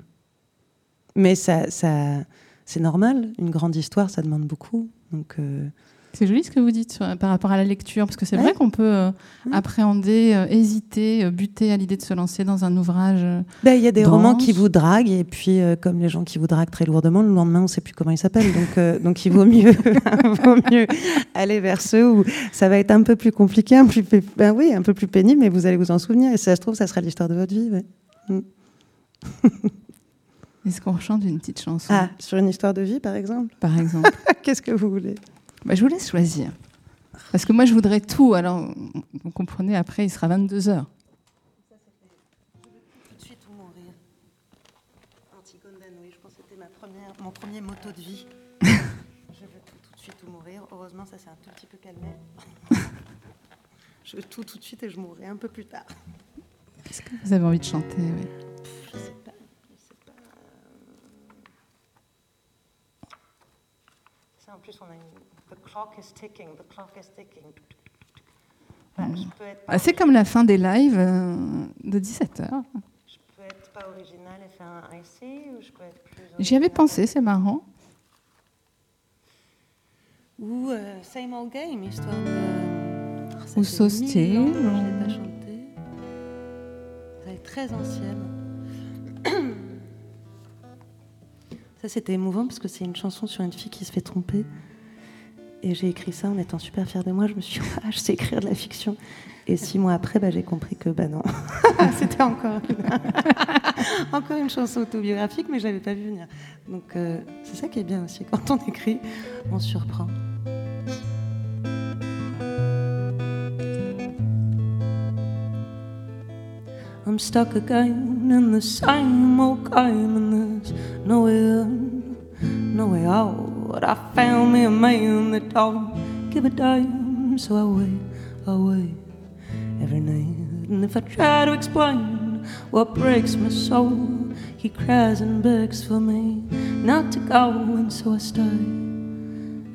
Mais ça, ça, c'est normal. Une grande histoire, ça demande beaucoup. Donc, euh,
C'est joli ce que vous dites sur- par rapport à la lecture, parce que c'est
Ouais.
vrai qu'on peut euh,
Mm.
appréhender, euh, hésiter, buter à l'idée de se lancer dans un ouvrage.
bah, il y a des romans qui vous draguent et puis euh, comme les gens qui vous draguent très lourdement, le lendemain on sait plus comment ils s'appellent. Donc, donc il vaut mieux, vaut mieux aller vers ceux où ça va être un peu plus compliqué, un, plus, ben oui, un peu plus pénible, mais vous allez vous en souvenir. Et si ça se trouve, ça sera l'histoire de votre vie. ouais.
Est-ce qu'on chante une petite chanson,
Ah, sur une histoire de vie, par exemple
par exemple
Qu'est-ce que vous voulez
Bah, Je vous laisse choisir. Parce que moi, je voudrais tout. Alors, vous comprenez, après, il sera 22 heures.
Tout de suite ou mourir. Antigone d'Anoé, je pense que c'était ma première, mon premier motto de vie. je veux tout tout de suite ou mourir. Heureusement, ça s'est un tout petit peu calmé. je veux tout tout de suite et je mourrai un peu plus tard.
Vous avez envie de chanter, oui?
Je sais pas. Je sais pas. Ça, en plus, on a une. The clock is ticking. The clock is ticking. Voilà, je peux être.
Ah, c'est comme la fin des lives euh, de 17h.
Je peux être pas original et faire un IC ou je peux être plus.
J'y avais pensé, c'est marrant.
Ou euh, Same Old Game, histoire de. Ah,
Ou
que pas chanté. Très ancienne. Ça, c'était émouvant parce que c'est une chanson sur une fille qui se fait tromper. Et j'ai écrit ça en étant super fière de moi. Je me suis dit, ah, je sais écrire de la fiction. Et six mois après, bah, j'ai compris que bah non. c'était encore une... encore une chanson autobiographique, mais je l'avais pas vu venir. Donc euh, c'est ça qui est bien aussi. Quand on écrit, on surprend. I'm stuck again in the same old game, and there's no way in, no way out. I found me a man that don't give a damn, so I wait, I wait every night. And if I try to explain what breaks my soul, he cries and begs for me not to go, and so I stay.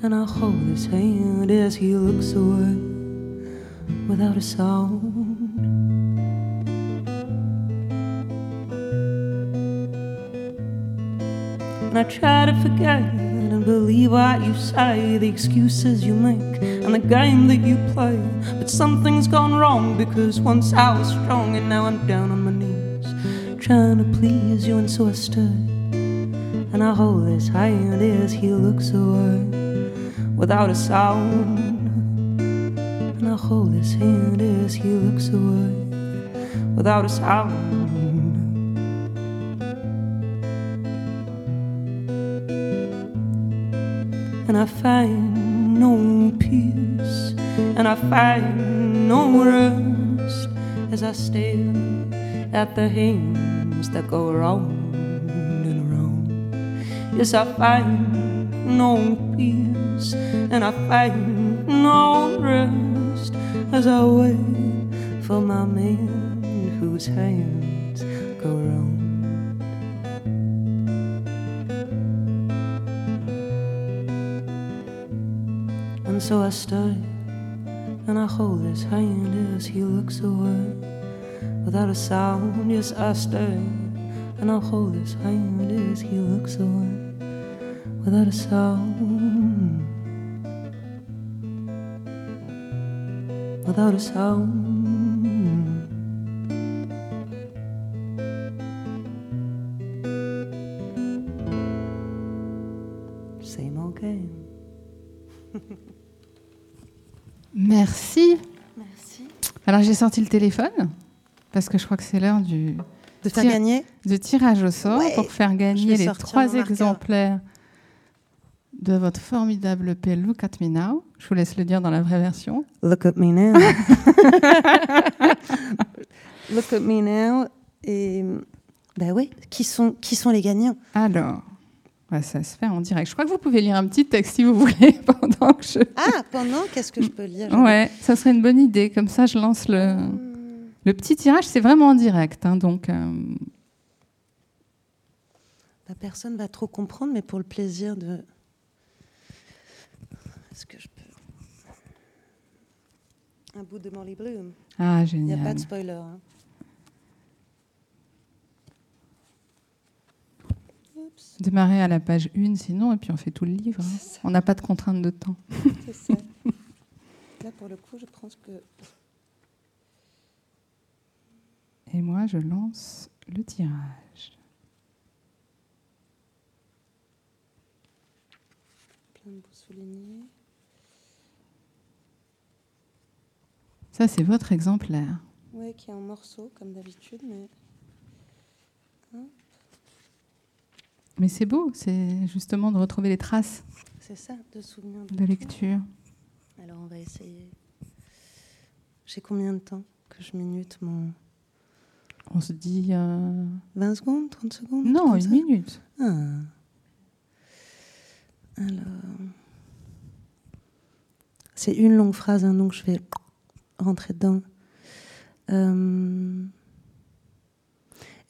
And I hold his hand as he looks away without a sound. I try to forget and believe what you say, the excuses you make, and the game that you play. But something's gone wrong because once I was strong and now I'm down on my knees, trying to please you, and so I stay. And I hold his hand as he looks away without a sound. And I hold his hand as he looks away without a sound. And I find no peace, and I find no rest as I stare at the hands that go round and round. Yes, I find no peace, and I find no rest as I wait for my man whose hands So I stay and I hold his hand as he looks away without a sound. Yes, I stay and I hold his hand as he looks away without a sound. Without a sound.
Merci.
Merci.
Alors, j'ai sorti le téléphone parce que je crois que c'est l'heure du
De faire gagner
de tirage au sort
Ouais,
pour faire gagner les trois exemplaires de votre formidable EP Look at Me Now. Je vous laisse le dire dans la vraie version.
Look at me now. Look at me now. Et Ben oui, qui sont, qui sont les gagnants?
Alors, ouais, ça se fait en direct. Je crois que vous pouvez lire un petit texte si vous voulez pendant que je.
Ah, pendant, qu'est-ce que je peux lire?
Ouais, ça serait une bonne idée. Comme ça, je lance le,
Hmm.
le petit tirage. C'est vraiment en direct. hein, donc, euh,
Bah, personne va trop comprendre, mais pour le plaisir de. Est-ce que je peux? Un bout de Molly Bloom.
ah,
Il n'y a pas
génial.
de spoiler. hein.
Démarrer à la page 1, sinon, et puis on fait tout le livre. hein. On n'a pas de contrainte de temps.
c'est ça. Là, pour le coup, je pense que.
Et moi, je lance le tirage.
Plein de bouts soulignés.
Ça, c'est votre exemplaire.
Ouais, qui est en morceaux, comme d'habitude, mais.
Mais c'est beau, c'est justement de retrouver les traces
C'est ça, de souvenirs
de lecture.
Alors, on va essayer. J'ai combien de temps que je minute mon.
On se dit. euh,
20 secondes 30 secondes
Non, une minute.
Ah. Alors. C'est une longue phrase, hein, donc je vais rentrer dedans. Um,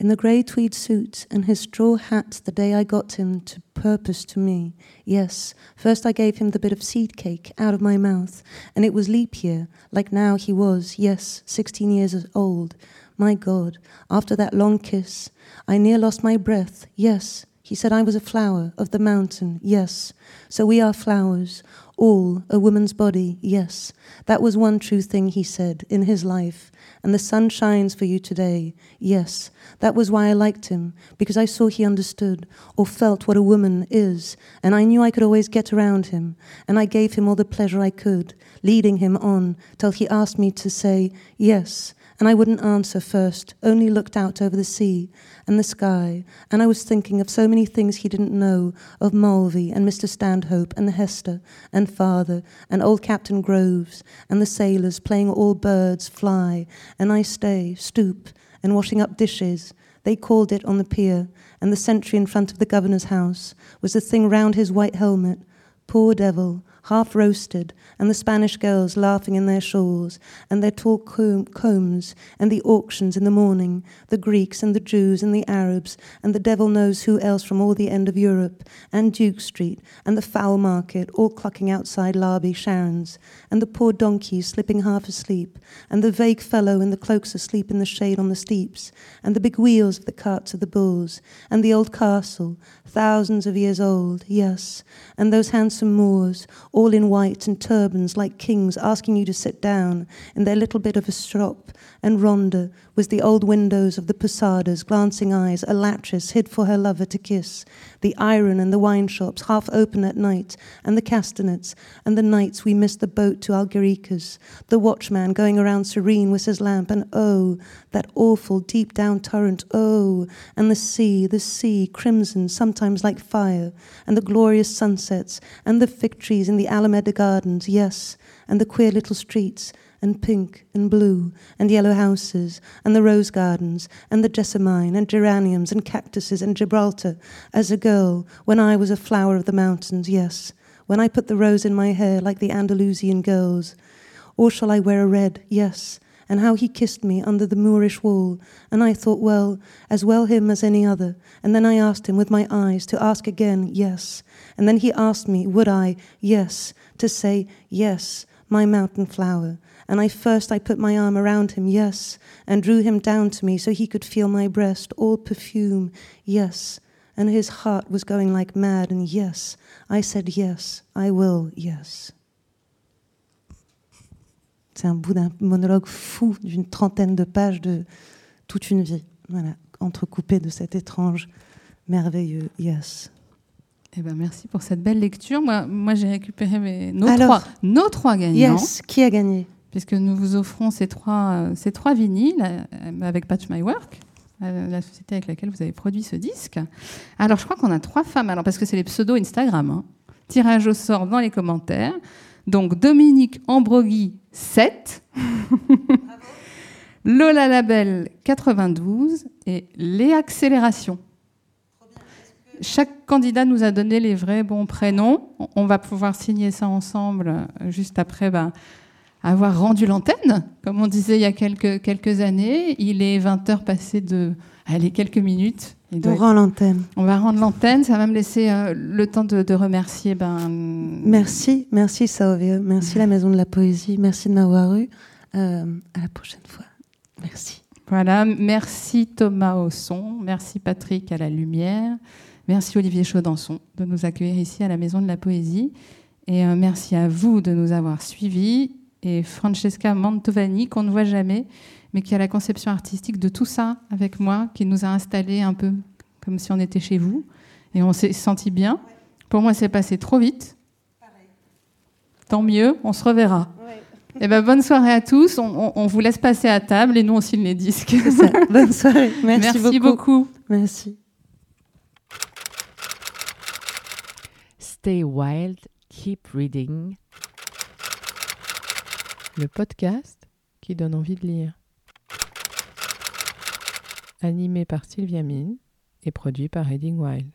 in the grey tweed suit and his straw hat the day I got him to purpose to me. Yes, first I gave him the bit of seed cake out of my mouth, and it was leap year, like now he was, yes, 16 years old. My God, after that long kiss, I near lost my breath. Yes, he said I was a flower of the mountain. Yes, so we are flowers, all a woman's body. Yes, that was one true thing he said in his life. And the sun shines for you today. Yes, that was why I liked him, because I saw he understood or felt what a woman is, and I knew I could always get around him, and I gave him all the pleasure I could, leading him on till he asked me to say yes. And I wouldn't answer first, only looked out over the sea and the sky, and I was thinking of so many things he didn't know of Mulvey and Mr. Standhope and Hester and father and old Captain Groves and the sailors playing all birds fly, and I stay, stoop, and washing up dishes. They called it on the pier, and the sentry in front of the governor's house was the thing round his white helmet. Poor devil, half roasted, and the Spanish girls laughing in their shawls, and their tall com- combs, and the auctions in the morning, the Greeks and the Jews and the Arabs, and the devil knows who else from all the end of Europe, and Duke Street, and the fowl market, all clucking outside Larby Sharon's, and the poor donkeys slipping half asleep, and the vague fellow in the cloaks asleep in the shade on the steeps, and the big wheels of the carts of the bulls, and the old castle, thousands of years old, yes, and those handsome Moors, all in white and turbans like kings asking you to sit down in their little bit of a shop, and Rhonda was the old windows of the posadas, glancing eyes, a lattice hid for her lover to kiss, the iron and the wine shops half open at night, and the castanets, and the nights we missed the boat to Algericas, the watchman going around serene with his lamp, and oh, that awful deep down torrent, oh, and the sea, the sea, crimson, sometimes like fire, and the glorious sunsets, and the fig trees in the Alameda gardens, yes, and the queer little streets, and pink and blue and yellow houses, and the rose gardens, and the jessamine, and geraniums, and cactuses, and Gibraltar, as a girl, when I was a flower of the mountains, yes, when I put the rose in my hair like the Andalusian girls. Or shall I wear a red? Yes. And how he kissed me under the Moorish wall, and I thought, well, as well him as any other. And then I asked him with my eyes to ask again, yes. And then he asked me, would I, yes, to say, yes, my mountain flower. And I first I put my arm around him, yes, and drew him down to me so he could feel my breast, all perfume, yes. And his heart was going like mad, and yes, I said yes, I will, yes. C'est un bout d'un monologue fou d'une trentaine de pages de toute une vie, voilà, entrecoupé de cet étrange, merveilleux yes.
Eh ben, merci pour cette belle lecture. Moi, moi j'ai récupéré mes, nos,
Alors,
trois, nos trois gagnants,
Yes, qui a gagné?
Puisque nous vous offrons ces trois, ces trois vinyles euh, avec Patch My Work, euh, la société avec laquelle vous avez produit ce disque. Alors, je crois qu'on a trois femmes, alors parce que c'est les pseudos Instagram. hein. Tirage au sort dans les commentaires. Donc, Dominique Ambrogui, 7. Lola Label 92 et les accélérations. Chaque candidat nous a donné les vrais bons prénoms. On va pouvoir signer ça ensemble euh, juste après ben, avoir rendu l'antenne, comme on disait il y a quelques, quelques années. Il est 20 heures passées de allez, quelques minutes. Il
On rend l'antenne.
on va rendre l'antenne. Ça va me laisser euh, le temps de, de remercier. Ben,
Merci, merci Saovie, merci la Maison de la Poésie, merci de m'avoir eu. Euh, à la prochaine fois. Merci.
Voilà, merci Thomas au son, merci Patrick à la lumière, merci Olivier Chaudançon de nous accueillir ici à la Maison de la Poésie et euh, merci à vous de nous avoir suivis et Francesca Mantovani qu'on ne voit jamais mais qui a la conception artistique de tout ça avec moi, qui nous a installés un peu comme si on était chez vous et on s'est senti bien. Pour moi, c'est passé trop vite. Tant mieux, on se reverra. Eh ben, bonne soirée à tous. On, on- on vous laisse passer à table et nous, on signe les disques.
Bonne soirée. Merci,
Merci
beaucoup.
beaucoup.
Merci.
Stay wild, keep reading.
le podcast qui donne envie de lire. Animé par Sylvia Mine et produit par Reading Wild.